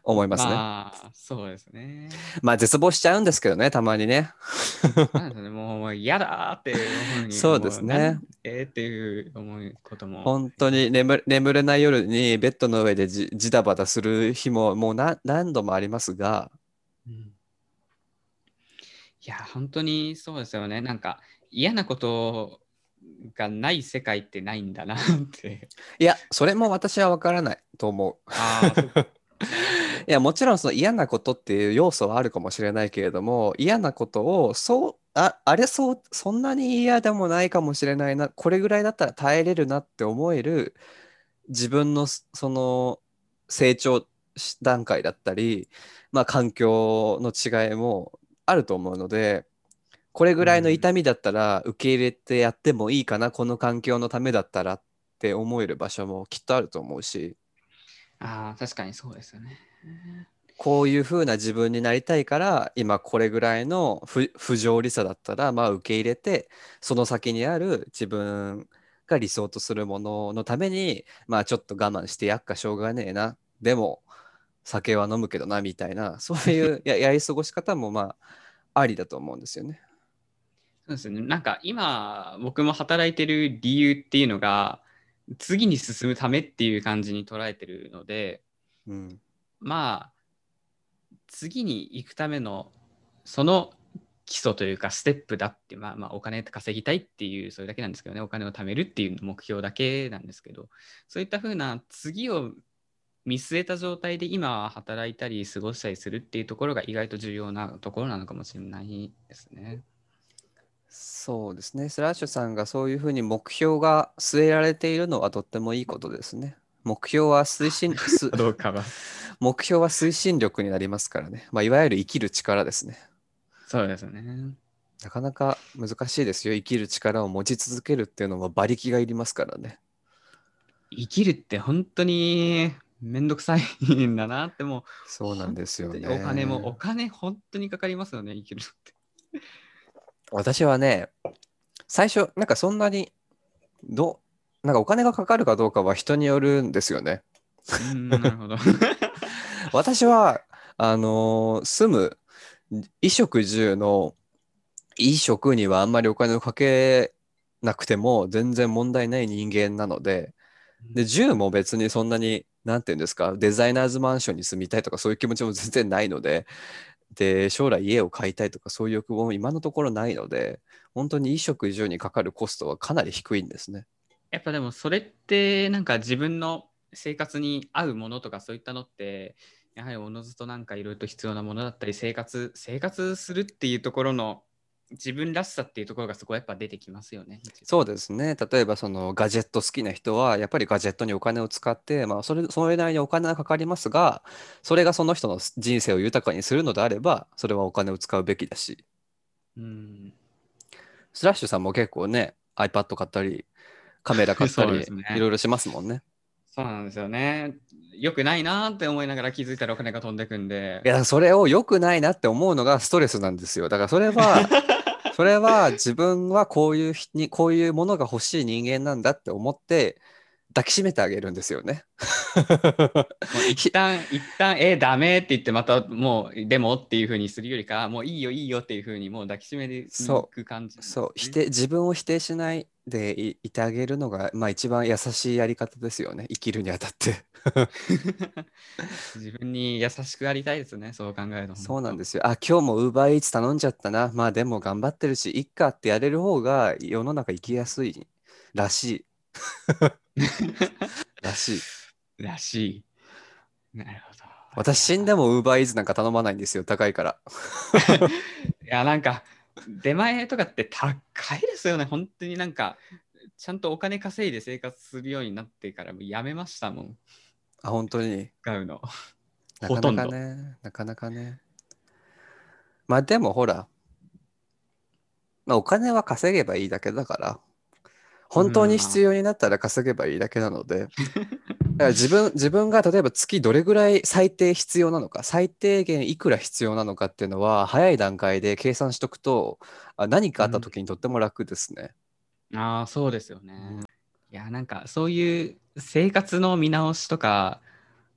思いますね。まあ、そうですね。まあ、絶望しちゃうんですけどね、たまにね。ねもうもう嫌だーって思うにそうですねえーっていう思うことも。本当に眠眠れない夜にベッドの上でじじだばだする日ももう何何度もありますが、うんいや、本当にそうですよね。なんか嫌なことがない世界ってないんだなって。いや、それも私は分からないと思う。いや、もちろんその嫌なことっていう要素はあるかもしれないけれども、嫌なことを、そう、あ、あれそう、そんなに嫌でもないかもしれないな、これぐらいだったら耐えれるなって思える自分のそその成長し段階だったり、まあ環境の違いもあると思うので、これぐらいの痛みだったら受け入れてやってもいいかな、この環境のためだったらって思える場所もきっとあると思うし。ああ、確かにそうですよね。こういう風な自分になりたいから今これぐらいの不不条理さだったらまあ受け入れてその先にある自分が理想とするもののためにまあちょっと我慢してやっかしょうがねえなでも酒は飲むけどなみたいなそういうや やり過ごし方もまあありだと思うんですよね。そうですね。なんか今、僕も働いてる理由っていうのが、次に進むためっていう感じに捉えてるので、うん。まあ、次に行くための、その基礎というか、ステップだって、まあまあ、お金稼ぎたいっていう、それだけなんですけどね、お金を貯めるっていう目標だけなんですけど、そういったふうな次を見据えた状態で今は働いたり過ごしたりするっていうところが意外と重要なところなのかもしれないですね。そうですね。スラッシュさんがそういうふうに目標が据えられているのはとってもいいことですね。目標は推進、すどうかは。目標は推進力になりますからね。まあ、いわゆる生きる力ですね。そうですね。なかなか難しいですよ。生きる力を持ち続けるっていうのは馬力がいりますからね。生きるって本当にめんどくさいんだなってもそうなんですよね。お金もお金本当にかかりますよね生きるのって。私はね、最初、なんかそんなに、どう、なんかお金がかかるかどうかは人によるんですよね。うんなるほど。私は、あのー住む衣食住の衣食にはあんまりお金をかけなくても全然問題ない人間なので、で、住も別にそんなに、なんていうんですか、デザイナーズマンションに住みたいとかそういう気持ちも全然ないので、で、将来家を買いたいとかそういう欲望も今のところないので、本当に衣食住にかかるコストはかなり低いんですね。やっぱでもそれってなんか自分の生活に合うものとかそういったのってやはりおのずとなんかいろいろと必要なものだったり生活生活するっていうところの自分らしさっていうところがそこはやっぱ出てきますよね。そうですね。例えばそのガジェット好きな人はやっぱりガジェットにお金を使って、まあそれ、それなりにお金がかかりますが、それがその人の人生を豊かにするのであれば、それはお金を使うべきだし、うん。スラッシュさんも結構ね、iPad 買ったり、カメラ買ったり いろいろしますもんね。そうなんですよね。よくないなーって思いながら気づいたらお金が飛んでくんでい。や、それを良くないなって思うのがストレスなんですよ。だからそれは、それは自分はこういうひに、こういうものが欲しい人間なんだって思って抱きしめてあげるんですよね。一旦、一旦、えー、ダメって言って、またもう、でもっていうふうにするよりか、もういいよ、いいよっていうふうに、もう抱きしめにそ行く感じね、そう、否定、自分を否定しないでい、いてあげるのが、まあ一番優しいやり方ですよね。生きるにあたって。自分に優しくありたいですね、そう考えると。。そうなんですすよ。あ、今日も Uber Eats 頼んじゃったな。まあでも頑張ってるし、いっかってやれる方が世の中生きやすいらしい。らしい。らしい。なるほど。私死んでも Uber Eats なんか頼まないんですよ。高いから。いや、なんか、出前とかって高いですよね、本当になんか、ちゃんとお金稼いで生活するようになってからもうやめましたもん、あ、本当に？使うの。なかなほとんどかね。なかなかね。まあでもほら、まあお金は稼げばいいだけだから、本当に必要になったら稼げばいいだけなので、だから自分、自分が例えば月どれぐらい最低必要なのか、最低限いくら必要なのかっていうのは、早い段階で計算しとくと、あ何かあった時にとっても楽ですね。ああ、そうですよね。うんいや、なんかそういう生活の見直しとか、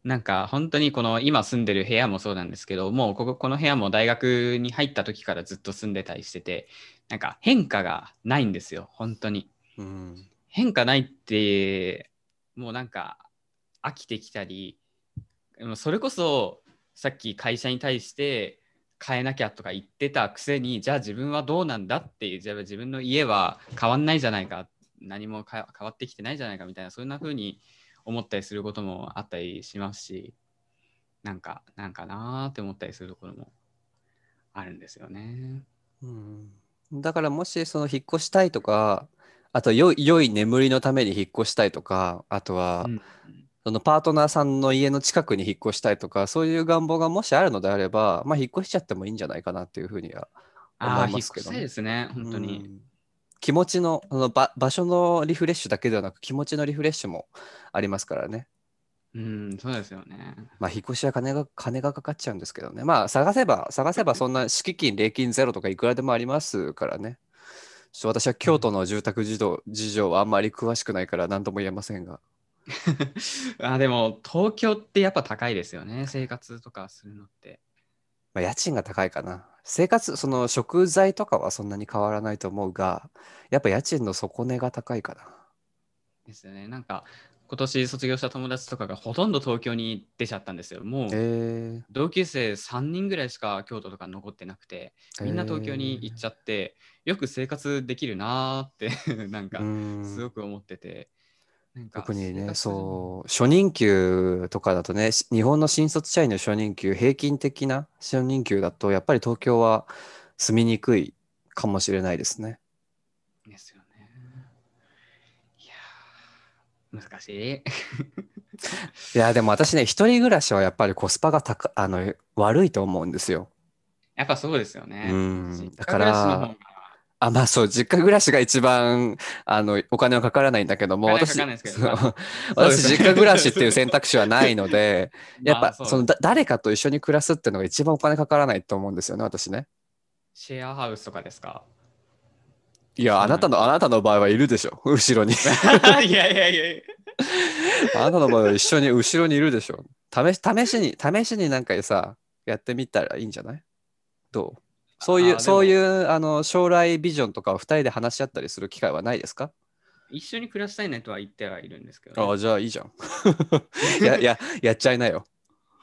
なんか本当にこの今住んでる部屋もそうなんですけど、もうこここの部屋も大学に入った時からずっと住んでたりしてて、なんか変化がないんですよ、本当に。うん。変化ないって、もうなんか飽きてきたり、それこそさっき会社に対して変えなきゃとか言ってたくせに、じゃあ自分はどうなんだっていう、じゃあ自分の家は変わんないじゃないか、何もか変わってきてないじゃないかみたいな、そんな風に思ったりすることもあったりしますし、なんか、なんかなーって思ったりするところもあるんですよね。うんだからもしその引っ越したいとか、あと良い良い眠りのために引っ越したいとか、あとはうんそのパートナーさんの家の近くに引っ越したいとか、そういう願望がもしあるのであれば、まあ引っ越しちゃってもいいんじゃないかなっていうふうには思ああ、引っ越したいいますけどね。ですね、本当に。うん気持ちの、その場場所のリフレッシュだけではなく気持ちのリフレッシュもありますからね。うん、そうですよね。まあ引っ越しは金が金がかかっちゃうんですけどね。まあ探せば探せばそんな敷金、礼金ゼロとかいくらでもありますからね。ちょっと私は京都の住宅事情事情はあんまり詳しくないから何とも言えませんが。あでも東京ってやっぱ高いですよね生活とかするのって。ままあ、家賃が高いかな。生活、その食材とかはそんなに変わらないと思うが、やっぱ家賃の底値が高いかな。ですよね。なんか、今年卒業した友達とかがほとんど東京に出ちゃったんですよ。もう、え同級生3人ぐらいしか京都とか残ってなくて、みんな東京に行っちゃって、よく生活できるなーって、なんかすごく思ってて。なんか特にね、そう、初任給とかだとね、し日本の新卒社員の初任給、平均的な初任給だと、やっぱり東京は住みにくいかもしれないですね。ですよね。いやー、難しい。いや、でも私ね、一人暮らしはやっぱりコスパが高あの悪いと思うんですよ。やっぱそうですよね。うん実家だから暮らしの方があ、まあそう、実家暮らしが一番あのお金はかからないんだけども、私、お金はかからないですけどそうそうで私、すね実家暮らしっていう選択肢はないので、やっまあぱそのだ誰かと一緒に暮らすっていうのが一番お金かからないと思うんですよね、私ね。シェアハウスとかですか？いや、あなたの、あなたの場合はいるでしょ、後ろに。いやいやいやいや。あなたの場合は一緒に後ろにいるでしょ。試し、試しに、試しになんかさ、やってみたらいいんじゃない？どう？そういう、そういう、あの、将来ビジョンとかを二人で話し合ったりする機会はないですか？一緒に暮らしたいねとは言ってはいるんですけど、ねああ、じゃあいいじゃん。や、や、やっちゃいなよ。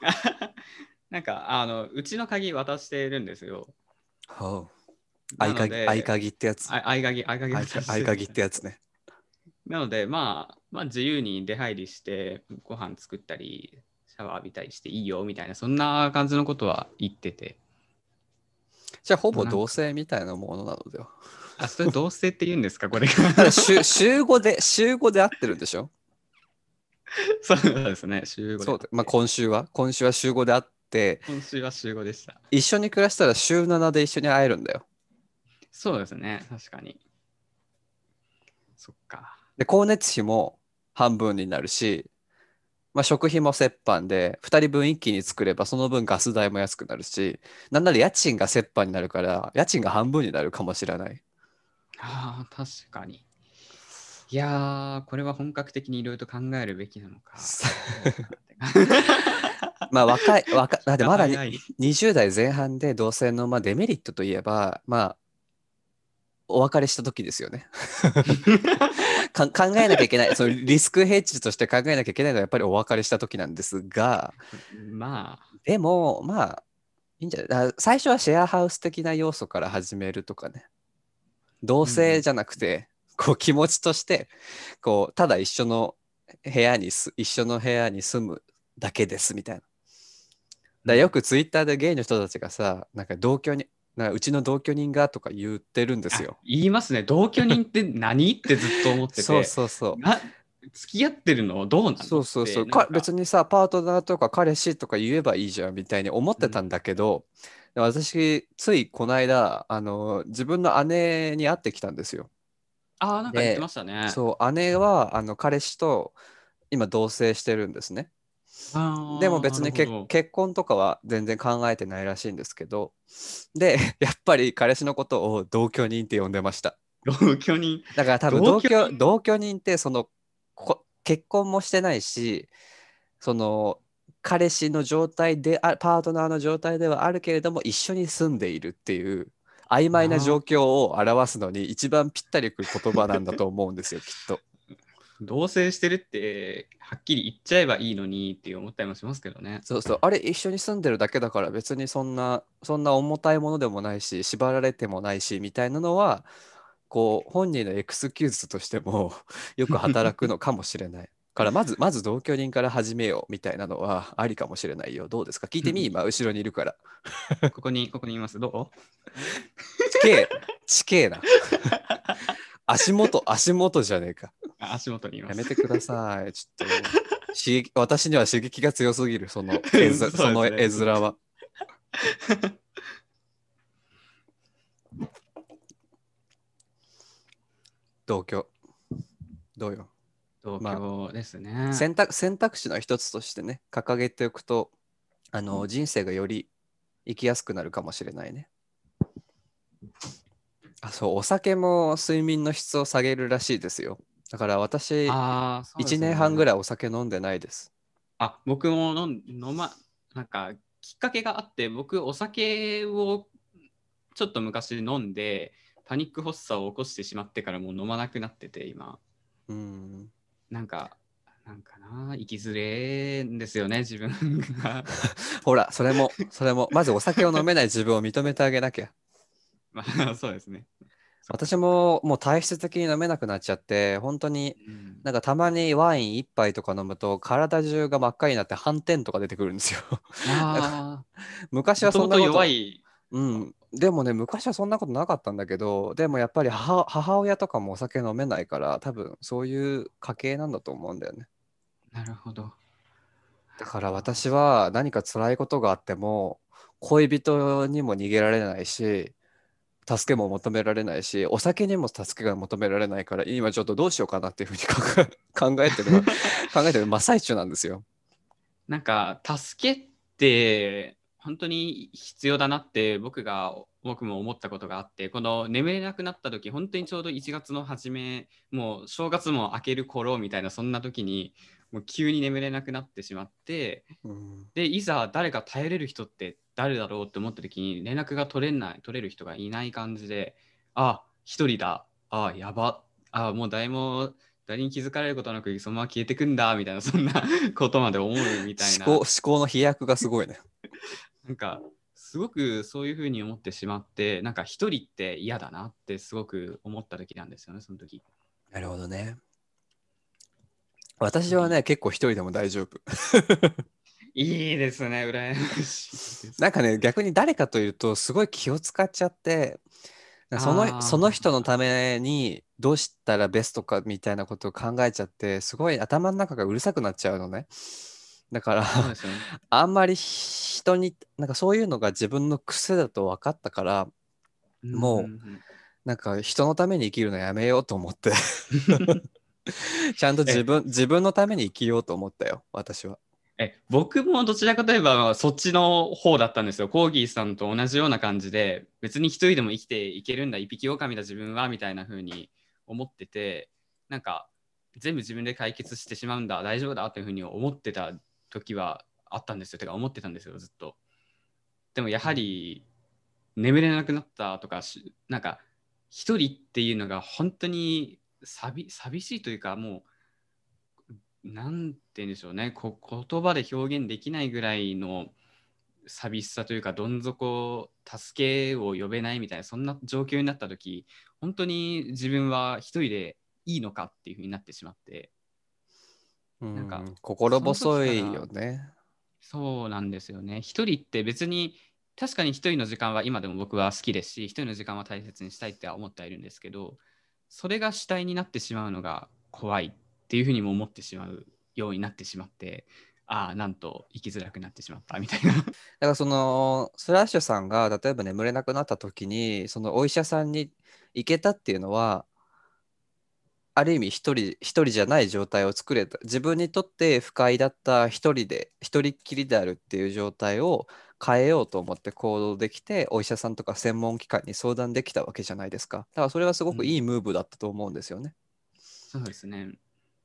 なんか、あの、うちの鍵渡してるんですよ。合なの鍵、で合鍵ってやつ。あ合鍵、合鍵合鍵ってやつね。なので、まあ、まあ、自由に出入りして、ご飯作ったり、シャワー浴びたりしていいよみたいな、そんな感じのことは言ってて。じゃあほぼ同性みたいなものなのでは？あ、それ同性って言うんですか、これたが。だ週、週5で、週5で合ってるんでしょ？そうですね、週5で。そうで、まあ今週は？今週は週5で会って、今週は週5でした。一緒に暮らしたら週7で一緒に会えるんだよ。そうですね、確かに。そっか。で、光熱費も半分になるし、まあ、食費も折半で、2人分一気に作れば、その分ガス代も安くなるし、なんなら家賃が折半になるから、家賃が半分になるかもしれない。ああ、確かに。いやー、これは本格的にいろいろと考えるべきなのか。まあ、若い、若だってまだに早い20代前半で同性のまあデメリットといえば、まあ、お別れした時ですよね。か考えなきゃいけない、そのリスクヘッジとして考えなきゃいけないのはやっぱりお別れした時なんですが、まあ、でも、まあ、いいんじゃない？最初はシェアハウス的な要素から始めるとかね。同性じゃなくて、こう気持ちとして、こう、ただ一緒の部屋にす、一緒の部屋に住むだけですみたいな。だよくツイッターでゲイの人たちがさ、なんか同居に、なうちの同居人がとか言ってるんですよあ。言いますね。同居人って何？ってずっと思ってて。そうそうそう。な付き合ってるのどうなのそうそうそう。か別にさ、パートナーとか彼氏とか言えばいいじゃんみたいに思ってたんだけど、で私、ついこの間、あの、自分の姉に会ってきたんですよ。ああ、なんか言ってましたね。そう、姉は、あの、彼氏と今同棲してるんですね。でも別に結婚とかは全然考えてないらしいんですけど、で、やっぱり彼氏のことを同居人って呼んでました。同居人？だから多分同同居同居人ってそのこ結婚もしてないしその彼氏の状態であパートナーの状態ではあるけれども一緒に住んでいるっていう曖昧な状況を表すのに一番ぴったりくる言葉なんだと思うんですよきっと。同棲してるって、はっきり言っちゃえばいいのにって思ったりもしますけどね。そうそうあれ一緒に住んでるだけだから別にそんなそんな重たいものでもないし縛られてもないしみたいなのはこう本人のエクスキューズとしても よく働くのかもしれない。からまずまず同居人から始めようみたいなのはありかもしれないよ。どうですか？聞いてみ？今後ろにいるから。ここに、ここにいます。ど地形地形な。足元足元じゃねえか。足元にいます。やめてください。ちょっと刺激私には刺激が強すぎるその絵 そうですねその絵面は。同居。どうよ？同まあ居ですね。選択選択肢の一つとしてね、掲げておくと、あの、人生がより生きやすくなるかもしれないね。あ、そう、お酒も睡眠の質を下げるらしいですよ。だから私、あーそうです1ね年半ぐらいお酒飲んでないです。あ、僕も飲ん飲ま、なんかきっかけがあって僕お酒をちょっと昔飲んでパニック発作を起こしてしまってからもう飲まなくなってて今うん。なんかなんかな生きづれんですよね自分が ほら、それも、それも、まずお酒を飲めない自分を認めてあげなきゃ。まあそうですね、私ももう体質的に飲めなくなっちゃって、本当にうん。なんかたまにワイン一杯とか飲むと体中が真っ赤になって斑点とか出てくるんですよ。あ 昔はそんなこと弱い。うん、でもね昔はそんなことなかったんだけどでもやっぱり母母親とかもお酒飲めないから多分そういう家系なんだと思うんだよね。なるほど。だから私は何か辛いことがあっても恋人にも逃げられないし助けも求められないしお酒にも助けが求められないから今ちょっとどうしようかなっていうふうに考え てるの 考えてる真っ最中なんですよ。なんか助けって本当に必要だなって僕が僕も思ったことがあってこの眠れなくなった時本当にちょうど1月の初めもう正月も明ける頃みたいなそんな時にもう急に眠れなくなってしまってうんでいざ誰か頼れる人って誰だろうって思った時に連絡が取れない取れる人がいない感じであ一人だあやばあもう誰も誰に気づかれることなくそのまま消えてくんだみたいなそんな ことまで思うみたいな思考思考の飛躍がすごいね。なんかすごくそういうふうに思ってしまってなんか一人って嫌だなってすごく思った時なんですよねその時なるほどね。私はね、結構一人でも大丈夫。いいですね羨ましい。なんかね、逆に誰かというと、すごい気を使っちゃって、そのその人のためにどうしたらベストかみたいなことを考えちゃって、すごい頭の中がうるさくなっちゃうのね。だから、ね。あんまり人に、なんかそういうのが自分の癖だと分かったから、もうなんか人のために生きるのやめようと思って、ちゃんと自分自分のために生きようと思ったよ、私は。え僕もどちらかといえばそっちの方だったんですよ。コーギーさんと同じような感じで別に一人でも生きていけるんだ一匹狼だ自分はみたいな風に思っててなんか全部自分で解決してしまうんだ大丈夫だっていう風に思ってた時はあったんですよ。てか思ってたんですよずっと。でもやはり眠れなくなったとかなんか一人っていうのが本当に寂しいというかもうなんて言うんでしょうね。こ言葉で表現できないぐらいの寂しさというかどん底助けを呼べないみたいなそんな状況になった時本当に自分は一人でいいのかっていうふうになってしまって。うんか心細いよね。そうなんですよね。一人って別に確かに一人の時間は今でも僕は好きですし一人の時間は大切にしたいって思ってはいるんですけどそれが主体になってしまうのが怖いっていうふうにも思ってしまうようになってしまってああなんと生きづらくなってしまったみたいな。だからそのスラッシュさんが例えば眠れなくなった時にそのお医者さんに行けたっていうのはある意味一人一人じゃない状態を作れた。自分にとって不快だった一人で一人っきりであるっていう状態を変えようと思って行動できてお医者さんとか専門機関に相談できたわけじゃないですか。だからそれはすごくいいムーブだったと思うんですよね。そうですね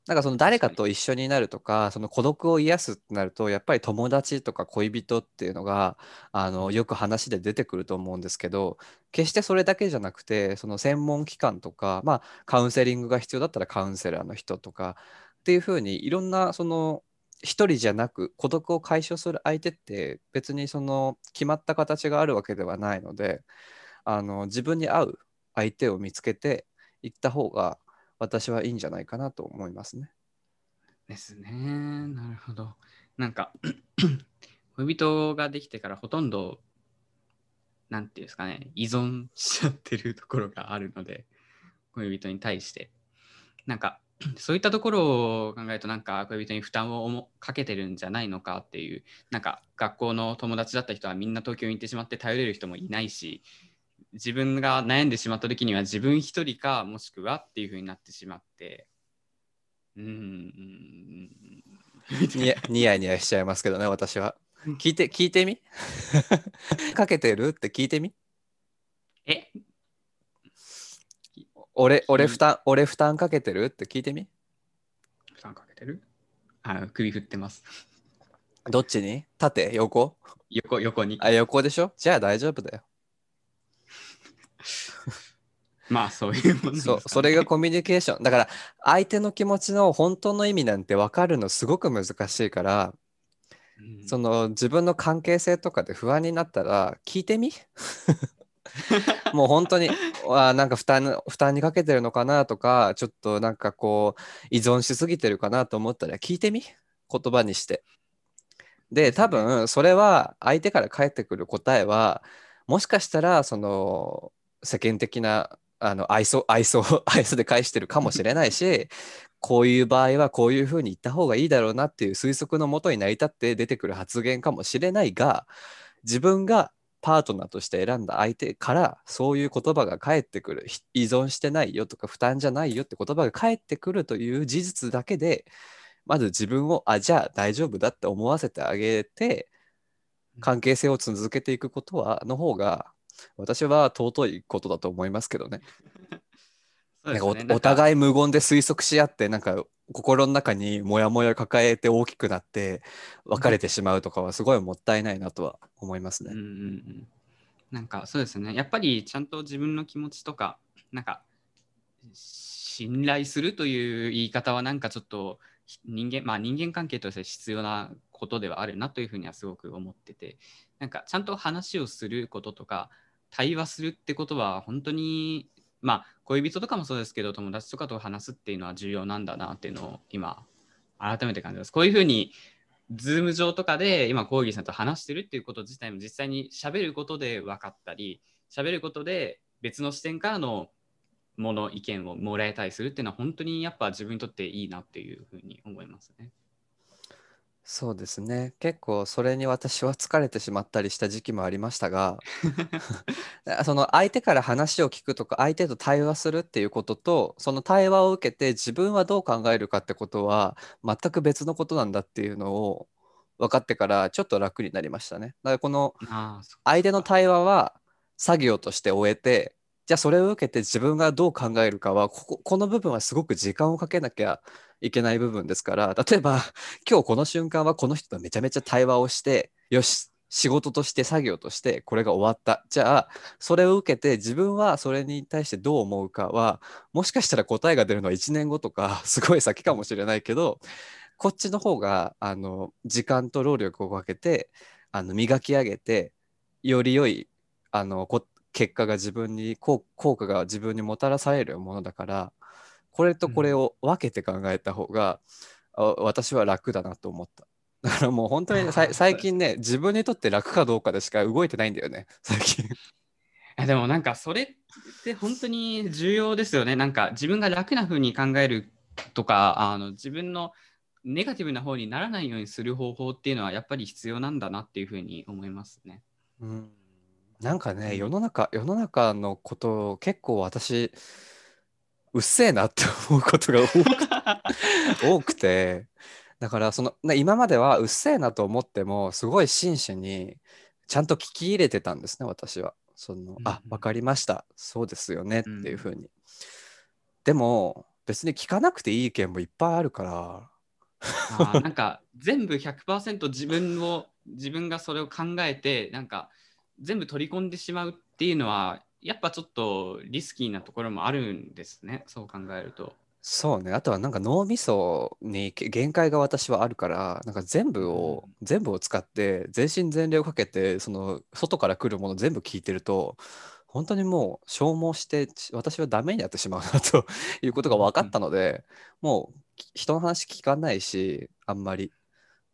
なんかその誰かと一緒になるとか、その孤独を癒すってなると、やっぱり友達とか恋人っていうのが、あの、よく話で出てくると思うんですけど、決してそれだけじゃなくて、その専門機関とか、まあ、カウンセリングが必要だったらカウンセラーの人とかっていうふうに、いろんな、その、一人じゃなく孤独を解消する相手って別にその決まった形があるわけではないのであの自分に合う相手を見つけていった方が私はいいんじゃないかなと思いますね。ですね。なるほど。なんか 恋人ができてからほとんどなんていうんですかね依存しちゃってるところがあるので恋人に対して。なんか そういったところを考えるとなんか恋人に負担をかけてるんじゃないのかっていう。なんか学校の友達だった人はみんな東京に行ってしまって頼れる人もいないし自分が悩んでしまった時には自分一人かもしくはっていう風になってしまって。うーんニヤニヤニヤしちゃいますけどね、私は。聞いて、聞いてみ？かけてる？って聞いてみ？え？俺、俺負担、俺負担かけてる？って聞いてみ？負担かけてる？あ首振ってます。どっちに？縦？横？横、横に。あ、横でしょ？じゃあ大丈夫だよ。まあ、そういうものね。そう、それがコミュニケーション。だから、相手の気持ちの本当の意味なんて分かるのすごく難しいから、うん。その自分の関係性とかで不安になったら聞いてみ？もう本当にあなんか負担負担にかけてるのかなとかちょっとなんかこう依存しすぎてるかなと思ったら聞いてみ？言葉にして。で多分それは相手から返ってくる答えはもしかしたらその世間的なあの愛想 愛想愛想で返してるかもしれないしこういう場合はこういうふうに言った方がいいだろうなっていう推測のもとに成り立って出てくる発言かもしれないが自分がパートナーとして選んだ相手からそういう言葉が返ってくる。ひ依存してないよとか負担じゃないよって言葉が返ってくるという事実だけでまず自分をあじゃあ大丈夫だって思わせてあげて関係性を続けていくことはの方が私は尊いことだと思いますけどね。そうなんかお互い無言で推測し合ってなんか心の中にモヤモヤ抱えて大きくなって別れてしまうとかはすごいもったいないなとは思いますね。うんうんうん、なんかそうですねやっぱりちゃんと自分の気持ちとかなんか信頼するという言い方はなんかちょっとひ人間まあ人間関係として必要なことではあるなというふうにはすごく思っててなんかちゃんと話をすることとか対話するってことは本当にまあ恋人とかもそうですけど友達とかと話すっていうのは重要なんだなっていうのを今改めて感じます。こういうふうにズーム上とかで今コーギーさんと話してるっていうこと自体も実際に喋ることで分かったり喋ることで別の視点からのもの意見をもらえたりするっていうのは本当にやっぱ自分にとっていいなっていうふうに思いますね。そうですね結構それに私は疲れてしまったりした時期もありましたが その相手から話を聞くとか相手と対話するっていうこととその対話を受けて自分はどう考えるかってことは全く別のことなんだっていうのを分かってからちょっと楽になりましたね。だからこのああ、そ相手の対話は作業として終えてじゃあそれを受けて自分がどう考えるかはこここの部分はすごく時間をかけなきゃいけない部分ですから 例えば今日この瞬間はこの人とめちゃめちゃ対話をしてよし仕事として作業としてこれが終わった。じゃあそれを受けて自分はそれに対してどう思うかはもしかしたら答えが出るのは1年後とか すごい先かもしれないけどこっちの方があの時間と労力をかけてあの磨き上げてより良いあのこ結果が自分に効効果が自分にもたらされるものだからこれとこれを分けて考えた方が、あ私は楽だなと思った。だからもう本当に最近ね自分にとって楽かどうかでしか動いてないんだよね 最近。えでもなんかそれって本当に重要ですよね。なんか自分が楽な風に考えるとかあの自分のネガティブな方にならないようにする方法っていうのはやっぱり必要なんだなっていうふうに思いますね。うんなんかね、うん世の中、世の中のことを結構私、うっせえなって思うことが多く 多くて、だからその、な今まではうっせえなと思っても、すごい真摯にちゃんと聞き入れてたんですね、私は。その、あう、んわかりました。そうですよねってうんいうふうに。でも、別に聞かなくていい意見もいっぱいあるから、なんか全部100%自分を自分がそれを考えてなんか全部取り込んでしまうっていうのはやっぱちょっとリスキーなところもあるんですねそう考えると。そうね。あとはなんか脳みそにけ限界が私はあるから、なんか全部を、全部を使って全身全霊をかけて、その外から来るもの全部聞いてると、本当にもう消耗して、ち私はダメになってしまうなと いうことが分かったので、もうき人の話聞かないし、あんまり。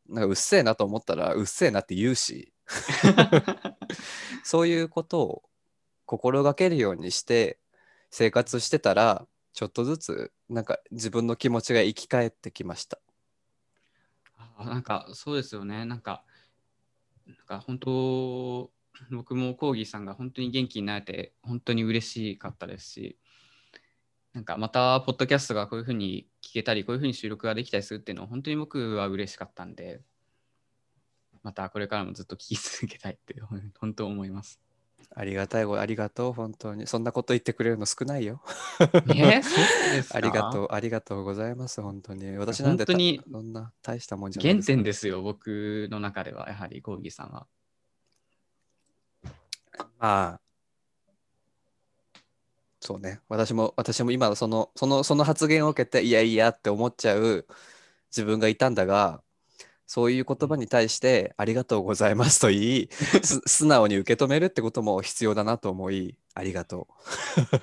なんかうっせえなと思ったら、うっせえなって言うし、そういうことを心がけるようにして生活してたら、ちょっとずつなんか自分の気持ちが生き返ってきました。あなんかそうですよね。なんか、なんか本当、僕もコーギーさんが本当に元気になれて、本当に嬉しかったですし、なんかまた、ポッドキャストがこういうふうに聞けたり、こういうふうに収録ができたりするっていうのは、本当に僕は嬉しかったんで、またこれからもずっと聞き続けたいって 本当思います。ありがたいご、ありがとう、本当に。そんなこと言ってくれるの少ないよ。ありがとう、ありがとうございます、本当に。私なんて本当にたそんな大したもんじゃない原点ですよ、僕の中では、やはり、ゴーギーさんは。まあ、そうね。私も、私も今その、その、その発言を受けて、いやいやって思っちゃう自分がいたんだが、そういう言葉に対して、ありがとうございますと言い、す 素直に受け止めるってことも必要だなと思い、ありがとう。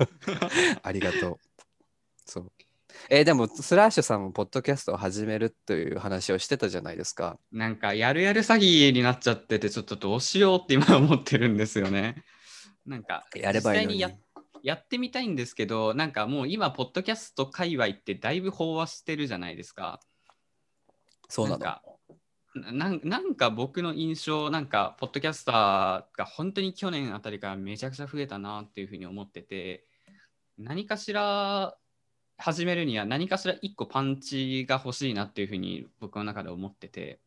ありがとう。そう。えーでも、スラッシュさんもポッドキャストを始めるという話をしてたじゃないですか。なんか、やるやる詐欺になっちゃってて、ちょっとどうしようって今思ってるんですよね。なんか、やればいいのに実際にややってみたいんですけど、なんかもう今、ポッドキャスト界隈ってだいぶ飽和してるじゃないですか。そうなの。んかななんなんか僕の印象、なんか、ポッドキャスターが本当に去年あたりからめちゃくちゃ増えたなっていうふうに思ってて、何かしら始めるには何かしら一個パンチが欲しいなっていうふうに僕の中で思ってて、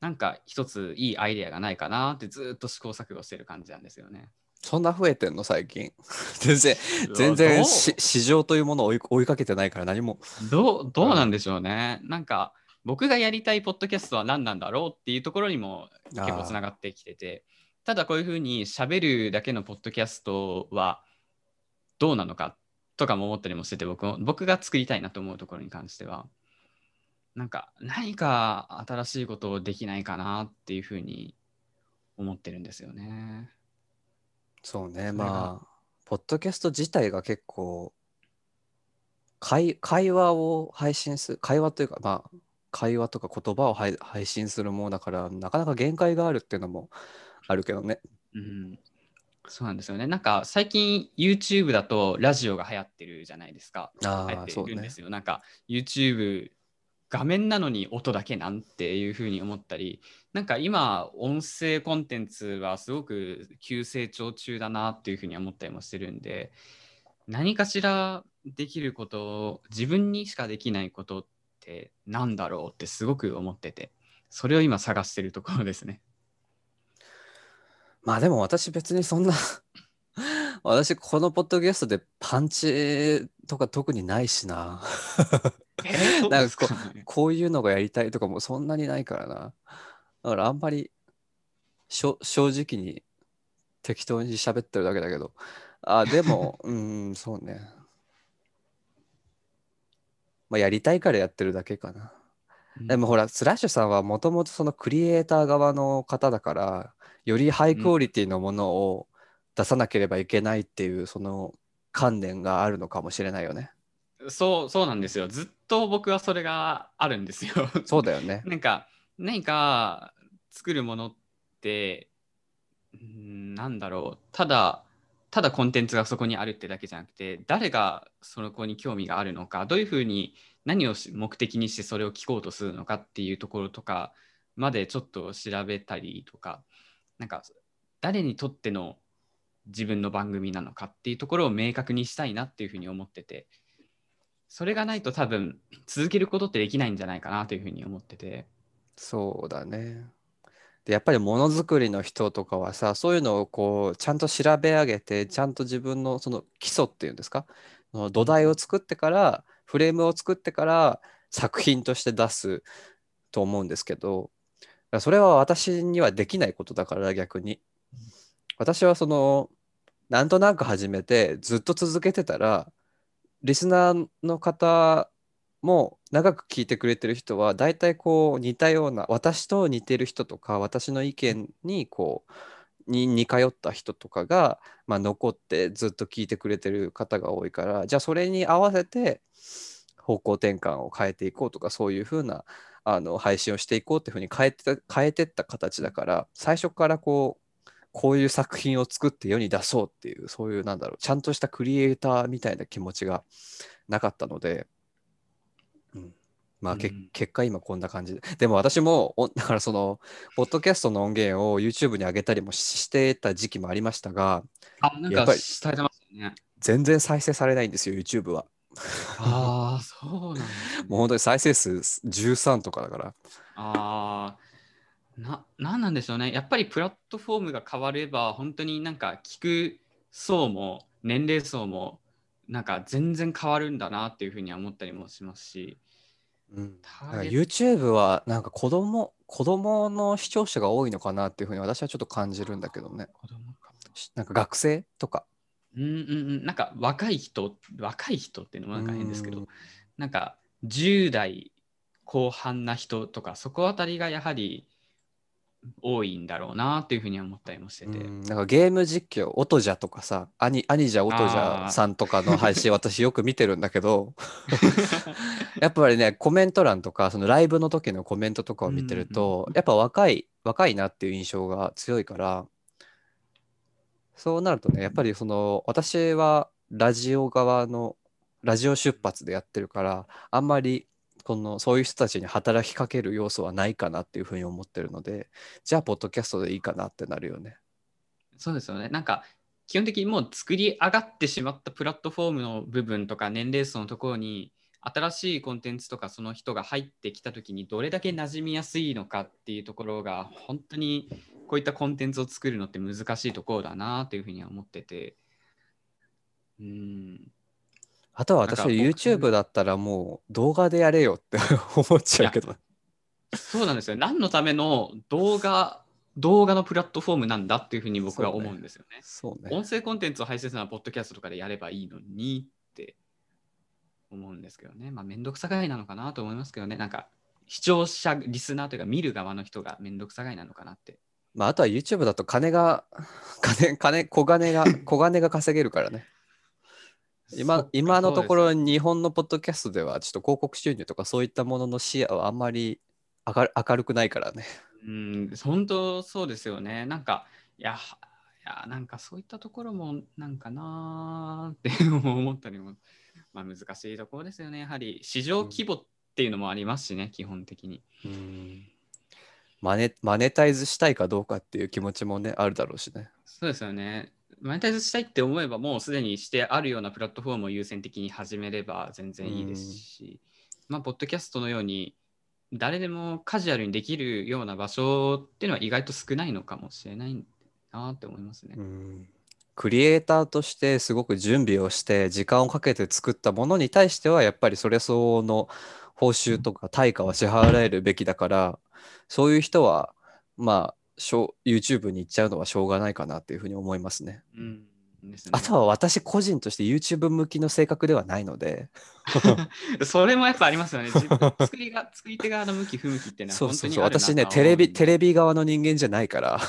なんか一ついいアイデアがないかなってずっと試行錯誤してる感じなんですよね。そんな増えてんの最近？全然、全然し市場というものを追い追いかけてないから何も。どうどうなんでしょうね。なんか僕がやりたいポッドキャストは何なんだろうっていうところにも結構つながってきてて、ただこういうふうに喋るだけのポッドキャストはどうなのかとかも思ったりもしてて、僕も僕が作りたいなと思うところに関しては、なんか何か新しいことをできないかなっていうふうに思ってるんですよね。そうね、まあ、ポッドキャスト自体が結構、会、会話を配信する、会話というか、まあ、会話とか言葉を配配信するものだから、なかなか限界があるっていうのもあるけどね。うん、そうなんですよね。なんか最近 YouTube だとラジオが流行ってるじゃないですか。ああ、流行ってそうね。るんですよ。なんか YouTube 画面なのに音だけなんていうふうに思ったり、なんか今音声コンテンツはすごく急成長中だなっていうふうに思ったりもしてるんで、何かしらできることを自分にしかできないことってなんだろうってすごく思ってて、それを今探してるところですね。まあでも私別にそんな 私このポッドキャストでパンチとか特にないしな。えーそうですか？ねこういうのがやりたいとかもそんなにないからな。だからあんまり正直に適当に喋ってるだけだけど。あ、でも、うーん、そうね。まあやりたいからやってるだけかな。でもほら、スラッシュさんはもともとそのクリエイター側の方だから、よりハイクオリティのものを出さなければいけないっていうその観念があるのかもしれないよね。そうそうなんですよ。ずっと僕はそれがあるんですよ。そうだよね。なんか何か作るものってうんなんだろうただただコンテンツがそこにあるってだけじゃなくて誰がそこに興味があるのかどういうふうに何を目的にしてそれを聞こうとするのかっていうところとかまでちょっと調べたりとかなんか誰にとっての自分の番組なのかっていうところを明確にしたいなっていうふうに思っててそれがないと多分続けることってできないんじゃないかなというふうに思ってて。そうだね。で、やっぱりものづくりの人とかはさ、そういうのをこう、ちゃんと調べ上げて、ちゃんと自分のその基礎っていうんですか、土台を作ってから、フレームを作ってから作品として出すと思うんですけど、それは私にはできないことだから逆に。私はその、なんとなく始めて、ずっと続けてたら、リスナーの方も長く聞いてくれてる人は大体こう似たような私と似てる人とか私の意見にこうに似通った人とかが、まあ、残ってずっと聞いてくれてる方が多いからじゃあそれに合わせて方向転換を変えていこうとかそういうふうなあの配信をしていこうっていうふうに変えて変えてった形だから最初からこうこういう作品を作って世に出そうっていうそういうなんだろうちゃんとしたクリエイターみたいな気持ちがなかったので、まあ、けうん結果今こんな感じで でも私もおだからそのポッドキャストの音源を YouTube に上げたりもししてた時期もありましたがあ、なんかてますよね。全然再生されないんですよ YouTube はああ、そうなんね。もう本当に再生数13とかだからああ、な、なんなんでしょうね。やっぱりプラットフォームが変われば、本当になんか聞く層も年齢層もなんか全然変わるんだなっていうふうには思ったりもしますし。うん、YouTube はなんか子供子供の視聴者が多いのかなっていうふうに私はちょっと感じるんだけどね。子供か。しなんか学生とか。うんうんうん、なんか若い人、若い人っていうのもなんか変ですけどうん、なんか10代後半な人とか、そこあたりがやはり多いんだろうなっていうふうには思ったりもしてて。うんなんかゲーム実況、オトジャとかさ、アニアニジャオトジャさんとかの配信私よく見てるんだけど、やっぱりね、コメント欄とか、そのライブの時のコメントとかを見てると、やっぱ若い、若いなっていう印象が強いから、そうなるとね、やっぱりその、私はラジオ側の、ラジオ出発でやってるから、あんまり、この、そういう人たちに働きかける要素はないかなっていうふうに思ってるので、じゃあ、ポッドキャストでいいかなってなるよね。そうですよね。なんか基本的にもう作り上がってしまったプラットフォームの部分とか年齢層のところに新しいコンテンツとかその人が入ってきたときにどれだけ馴染みやすいのかっていうところが本当にこういったコンテンツを作るのって難しいところだなというふうには思ってて。うん。あとは私は YouTube だったらもう動画でやれよって 思っちゃうけど。そうなんですよ。何のための動画、動画のプラットフォームなんだっていうふうに僕は思うんですよね。そうね。音声コンテンツを配信するのはポッドキャストとかでやればいいのにって思うんですけどね。まあ、めんどくさがいなのかなと思いますけどね。なんか、視聴者、リスナーというか見る側の人がめんどくさがいなのかなって。まあ、あとは YouTube だと金が、金、金、小金が、小金が稼げるからね。今今のところ日本のポッドキャストではちょっと広告収入とかそういったものの視野はあんまり明る 明るくないからね。うん、本当そうですよね。なんか、いや、いやなんかそういったところもなんかなーって思ったりも、まあ難しいところですよね。やはり市場規模っていうのもありますしね、基本的に。マネマネタイズしたいかどうかっていう気持ちもねあるだろうしね。そうですよね。マネタイズしたいって思えば、もうすでにしてあるようなプラットフォームを優先的に始めれば全然いいですし、まあ、ポッドキャストのように、誰でもカジュアルにできるような場所っていうのは意外と少ないのかもしれないなって思いますね。うんクリエイターとしてすごく準備をして時間をかけて作ったものに対してはやっぱりそれ相応の報酬とか対価は支払えるべきだからそういう人はまあしょう YouTube に行っちゃうのはしょうがないかなっていうふうに思いますね。うんですね。あとは私個人として YouTube 向きの性格ではないので。それもやっぱありますよね。作りが作り手側の向き不向きってのはそうそうそう。私ねテレビ テレビ側の人間じゃないから。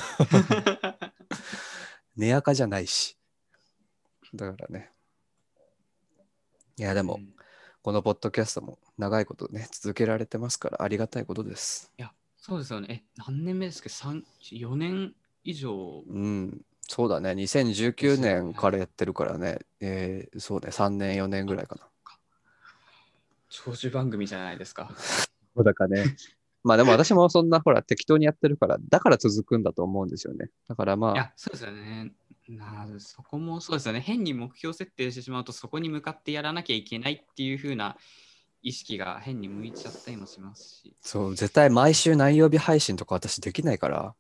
寝垢じゃないし。だからね。いやでも、うん。このポッドキャストも長いことね、続けられてますからありがたいことです。いや、そうですよね。え、何年目ですか ?3、4年以上？うん、そうだね、2019年からやってるからね、えーそうね、3年、4年ぐらいかな。長寿番組じゃないですか。そうだかね。まあでも私もそんなほら適当にやってるから、だから続くんだと思うんですよね。だからまあ、いや、そうですよね。なそこもそうですよね。変に目標設定してしまうと、そこに向かってやらなきゃいけないっていう風な意識が変に向いちゃったりもしますし。そう、絶対毎週何曜日配信とか私できないから、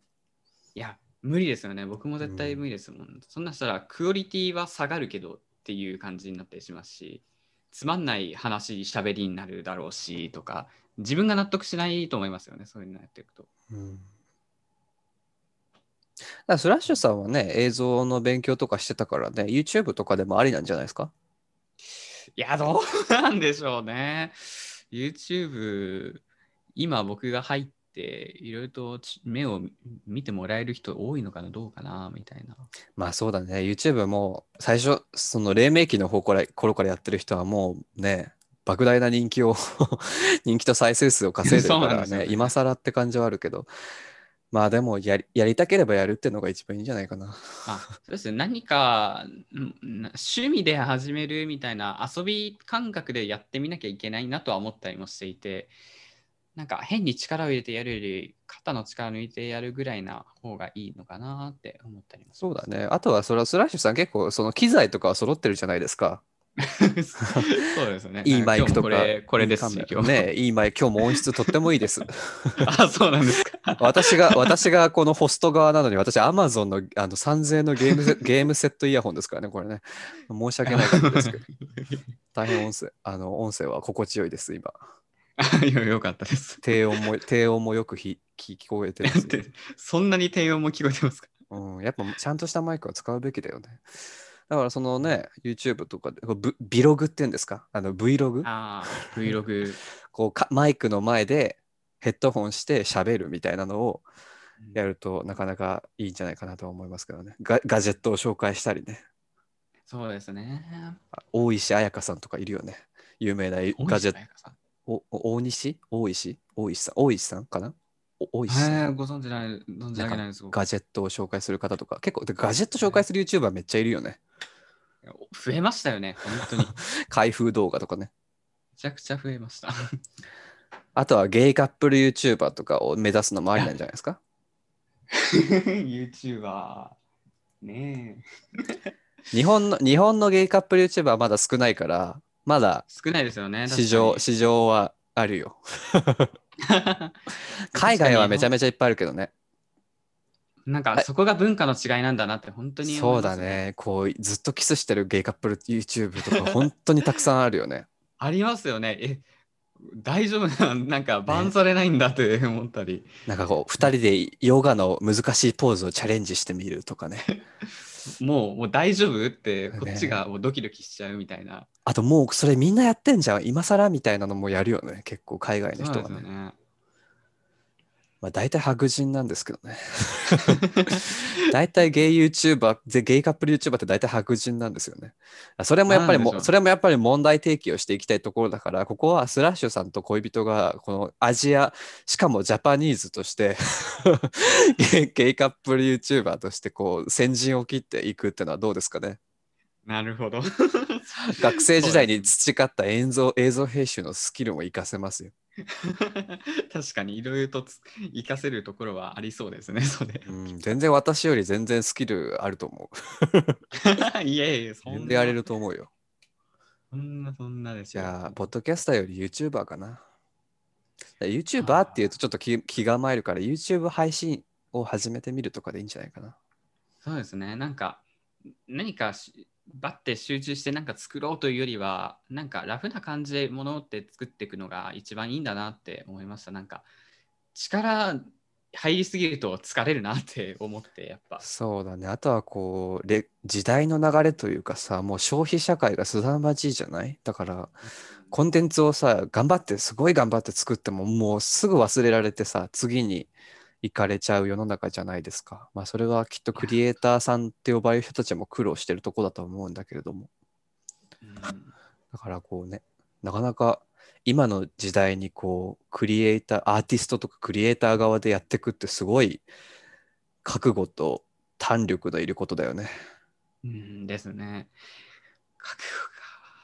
いや、無理ですよね。僕も絶対無理ですもん。そんなしたら、クオリティは下がるけどっていう感じになったりしますし、つまんない話、喋りになるだろうしとか、自分が納得しないと思いますよね。そういうのやっていくと。うんだスラッシュさんはね、映像の勉強とかしてたからね、YouTube とかでもありなんじゃないですか？いや、どうなんでしょうね。YouTube、今僕が入って、いろいろとち目を見てもらえる人多いのかな、どうかな、みたいな。まあそうだね、YouTube も最初、その黎明期の方から頃からやってる人はもうね、莫大な人気を 人気と再生数を稼いでるからね、ね今更って感じはあるけど、まあでもやりやりたければやるっていうのが一番いいんじゃないかな。あそうですね、何か趣味で始めるみたいな遊び感覚でやってみなきゃいけないなとは思ったりもしていて、なんか変に力を入れてやるより、肩の力抜いてやるぐらいな方がいいのかなって思ったりもしそうだね。あとはそれはスラッシュさん結構その機材とかは揃ってるじゃないですか。そうですね。いいマイクとか。これこれですね、いいマイク、今日も音質とってもいいです。あ、そうなんですか。私が、私がこのホスト側なのに、私、アマゾンのあの3000円のゲームセ ゲームセットイヤホンですからね、これね。申し訳ないことですけど、大変音声、あの音声は心地よいです、今。あよよかったです。低音も、低音もよくひ聞聞こえてますそんなに低音も聞こえてますか？うん。やっぱちゃんとしたマイクは使うべきだよね。だからそのね、YouTube とかで、ビログっていうんですか？あの Vlog? ああ、Vlog。こうかマイクの前でヘッドホンして喋るみたいなのをやるとなかなかいいんじゃないかなと思いますけどね。ガガジェットを紹介したりね。そうですね。あ大石彩香さんとかいるよね。有名なガジェット。大西？大石？大石さん？大石さんかな？お大石さんはい、ご存知ない、存じ上げないです。僕ガジェットを紹介する方とか、結構でガジェット紹介する YouTuber めっちゃいるよね。増えましたよね、本当に。め 開封動画とかね。ちゃくちゃ増えました。あとはゲイカップル YouTuber とかを目指すのもありなんじゃないですか？YouTuber。ねえ。日本の日本のゲイカップル YouTuber はまだ少ないから、まだ少ないですよね。市場市場はあるよ。海外はめちゃめめちゃいっぱいあるけどね。なんかそこが文化の違いなんだなって本当に思そうますね。こうずっとキスしてるゲイカップル YouTube とか本当にたくさんあるよね。ありますよね。え、大丈夫な、なんかバンされないんだって思ったり。なんかこう2人でヨガの難しいポーズをチャレンジしてみるとかね。もうもう大丈夫ってねこっちがもうドキドキしちゃうみたいな。あともうそれみんなやってんじゃん。今更みたいなのもやるよね。結構海外の人はね。まあ大体白人なんですけどね。大体ゲイ YouTuber、ぜゲイカップル YouTuber って大体白人なんですよね。あそれもやっぱりも、それもやっぱり問題提起をしていきたいところだから、ここはスラッシュさんと恋人が、このアジア、しかもジャパニーズとして ゲイ、ゲイカップル YouTuber としてこう先陣を切っていくっていうのはどうですかね。なるほど。学生時代に培った映像映像編集のスキルも活かせますよ。確かにいろいろとつ活かせるところはありそうですね、それ。うん、全然私より全然スキルあると思う。いえいえ、そんなやれると思うよ。そんなそんなですよ。じゃあ、ポッドキャスターより YouTuber かな。YouTuber っていうとちょっと気気が参るから YouTube 配信を始めてみるとかでいいんじゃないかな。そうですね。なんか、何かしバッて集中してなんか作ろうというよりは、なんかラフな感じでものって作っていくのが一番いいんだなって思いました。なんか、力入りすぎると疲れるなって思って、やっぱ。そうだね。あとはこう、れ時代の流れというかさ、もう消費社会が凄まじいじゃない？だから、コンテンツをさ、頑張って、すごい頑張って作っても、もうすぐ忘れられてさ、次に行かれちゃう世の中じゃないですか。まあ、それはきっとクリエイターさんって呼ばれる人たちも苦労してるとこだと思うんだけれども。うんだからこうね、なかなか今の時代にこう、クリエイター、アーティストとかクリエイター側でやっていくってすごい覚悟と胆力のいることだよね。うんですね。覚悟か。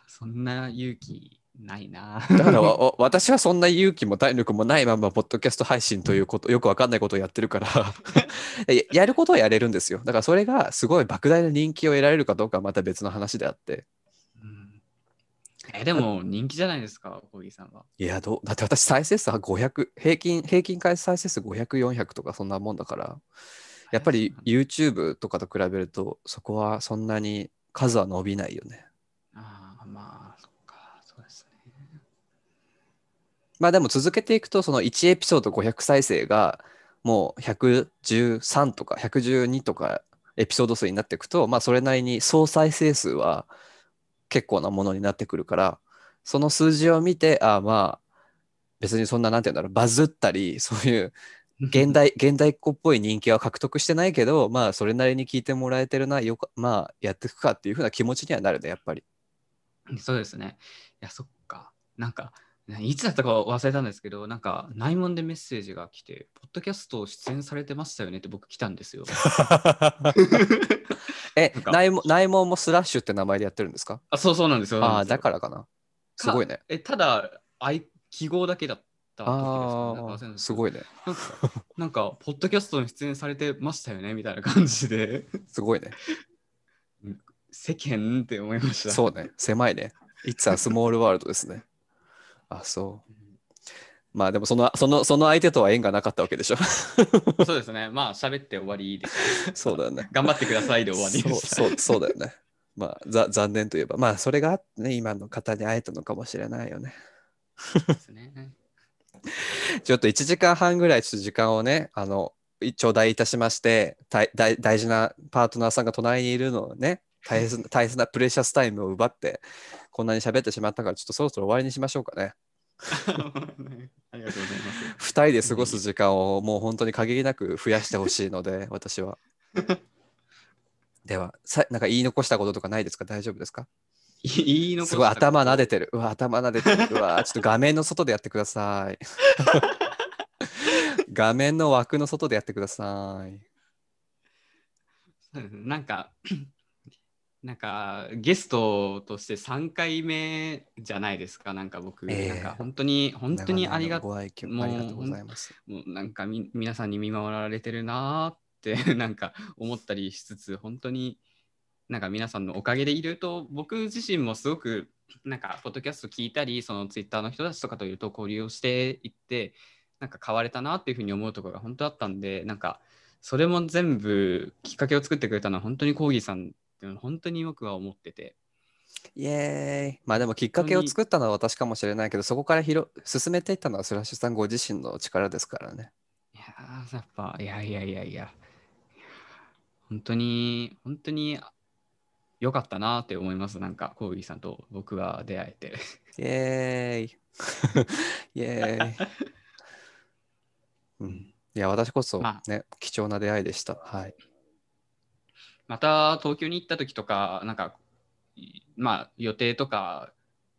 そんな勇気ないな。だからわわ 私はそんな勇気も体力もないまま、ポッドキャスト配信ということ、よくわかんないことをやってるから や、やることはやれるんですよ。だからそれがすごい莫大な人気を得られるかどうかはまた別の話であって。うんえでも人気じゃないですか、小木さんは。いや、どうだって私再生数は500、平均、平均回再生数500、400とかそんなもんだから、やっぱり YouTube とかと比べると、そこはそんなに数は伸びないよね。ああ、まあ、そっか、そうですね。まあでも続けていくと、その1エピソード500再生がもう113とか112とかエピソード数になっていくと、まあそれなりに総再生数は結構なものになってくるから、その数字を見て、ああまあ別にそんななんて言うんだろう、バズったり、そういう現代、現代っ子っぽい人気は獲得してないけど、まあそれなりに聞いてもらえてるな、よかまあやっていくかっていうふうな気持ちにはなるね、やっぱり。そうですね。いや、そっか。なんか、いつだったか忘れたんですけど、なんか、内門でメッセージが来て、ポッドキャスト出演されてましたよねって僕来たんですよ。え内門、内門もスラッシュって名前でやってるんですか？あ、そうそうなんですよ。ああ、だかららかな。すごいね。。え、ただ、あい記号だけだった時ですか、すすごいね。なんか、なんか、ポッドキャストに出演されてましたよね？みたいな感じで、すごいね。世間って思いました。そうね。狭いね。It's a small world ですね。あ、そう。まあでもその、その、その相手とは縁がなかったわけでしょ。そうですね。まあ、喋って終わりです。そうだよね。頑張ってくださいで終わりです。そうそうそうだよね。まあ、ざ残念といえば、まあ、それがね、今の方に会えたのかもしれないよね。ですね。ちょっと1時間半ぐらいちょっと時間をね、あの、頂戴いたしまして、大大大事なパートナーさんが隣にいるのをね、大切な大切なプレシャスタイムを奪って、こんなに喋ってしまったから、ちょっとそろそろ終わりにしましょうかね。ありがとうございます。2人で過ごす時間をもう本当に限りなく増やしてほしいので、私は。ではさ、なんか言い残したこととかないですか大丈夫ですか？いいのすごい頭撫でてる。うわ、頭撫でてる。うわ、ちょっと画面の外でやってください。画面の枠の外でやってください。なんか、なんかゲストとして3回目じゃないですか、なんか僕、ええなんか本当に、本当にありがとうございます。もうなんかみ皆さんに見守られてるなーって なんか思ったりしつつ本当になんか皆さんのおかげでいると僕自身もすごくなんかポッドキャスト聞いたりそのツイッターの人たちとかというと交流をしていってなんか変われたなっていうふうに思うところが本当あったんでなんかそれも全部きっかけを作ってくれたのは本当にコーギーさんっていうのは本当に僕は思っててイエーイ。まあでもきっかけを作ったのは私かもしれないけど、そこから広進めていったのはスラッシュさんご自身の力ですからね。いやーやっぱいやいやいやいや本当に本当に良かったなって思いますなんかコーギーさんと僕が出会えてイエーイ。イエーイ。うん、いや、私こそまね、貴重な出会いでした。はい。また東京に行った時とかなんかいまあ予定とか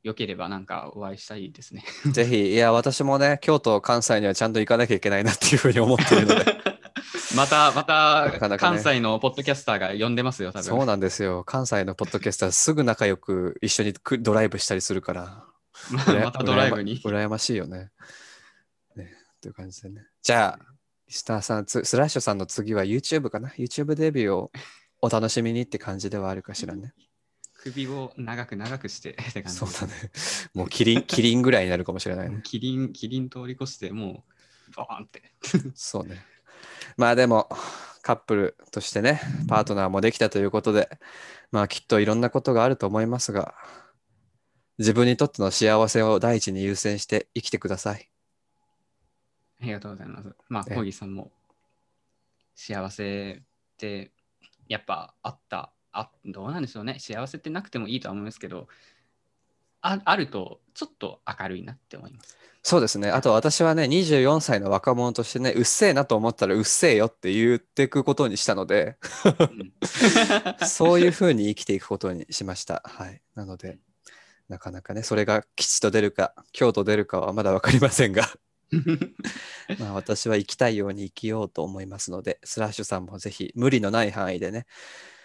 良ければなんかお会いしたいですね ぜひ、いや、私もね、京都、関西にはちゃんと行かなきゃいけないなっていうふうに思っているので。またまた関西のポッドキャスターが呼んでますよ多分そうなんですよ。関西のポッドキャスター、すぐ仲良く一緒にくドライブしたりするから。またドライブにうらやましいよね。ね、という感じでね。じゃあ、リスターさん、つスラッシュさんの次は YouTube かな ?YouTube デビューをお楽しみにって感じではあるかしらね。首を長く長くしてって感じそうだね。もうキリン、キリンぐらいになるかもしれないね。キリンキリン通り越してもうボーンってそうね。まあでも、カップルとしてね、パートナーもできたということで、まあきっといろんなことがあると思いますが、自分にとっての幸せを第一に優先して生きてください。ありがとうございます。まあ、ええコーギーさんも幸せってやっぱあった、あどうなんでしょうね。幸せってなくてもいいとは思いますけど、ああるとちょっと明るいなって思います。そうですね。あと私はね、24歳の若者としてね、うっせえなと思ったらうっせえよって言っていくことにしたので、うん そういうふうに生きていくことにしました。はい。なので、なかなかね、それが吉と出るか、京と出るかはまだ分かりませんが、まあ、私は生きたいように生きようと思いますので、スラッシュさんもぜひ無理のない範囲でね、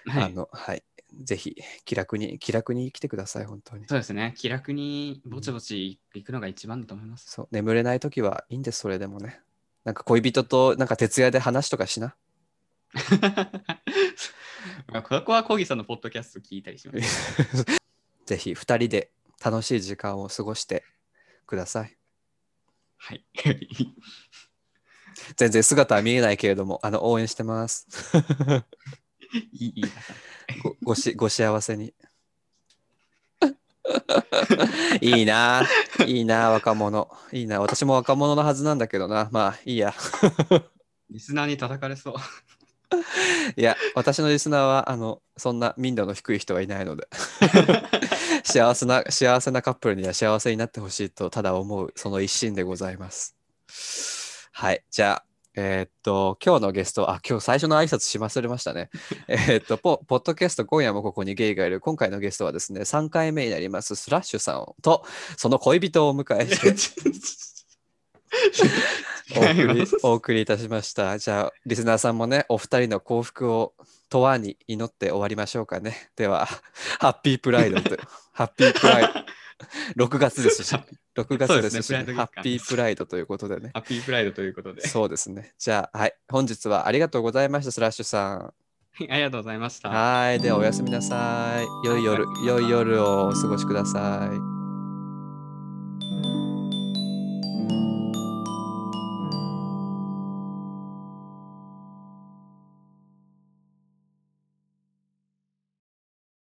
はい、あの、はい。ぜひ気楽に、気楽に生きてください、本当に。そうですね。気楽にぼちぼち行くのが一番だと思います。そう、眠れないときはいいんです、それでもね。なんか恋人となんか徹夜で話とかしな。まあここはコーギーさんのポッドキャスト聞いたりします。ぜひ2人で楽しい時間を過ごしてください。はい。全然姿は見えないけれども、あの応援してます。いいごごしご幸せに。いいな、いいな、若者。いいな、私も若者のはずなんだけどな。まあ、いいや。リスナーに叩かれそう。いや、私のリスナーは、あの、そんな民度の低い人はいないので。幸せな、幸せなカップルには幸せになってほしいと、ただ思う、その一心でございます。はい、じゃあ、えーっと、今日のゲスト、あ、今日最初の挨拶し忘れましたね。えーっとポ、ポッドキャスト、今夜もここにゲイがいる。今回のゲストはですね、3回目になります、スラッシュさんと、その恋人をお迎えして、お送りお送りいたしました。じゃあ、リスナーさんもね、お二人の幸福をとわに祈って終わりましょうかね。では、ハッピープライドと、ハッピープライド、6月ですし、6月ですし、ねハッピープライドということでね。ハッピープライドということで。そうですね。じゃあ、はい、本日はありがとうございました、スラッシュさん。ありがとうございました。はい、ではおやすみなさい。良い夜、良い夜をお過ごしください。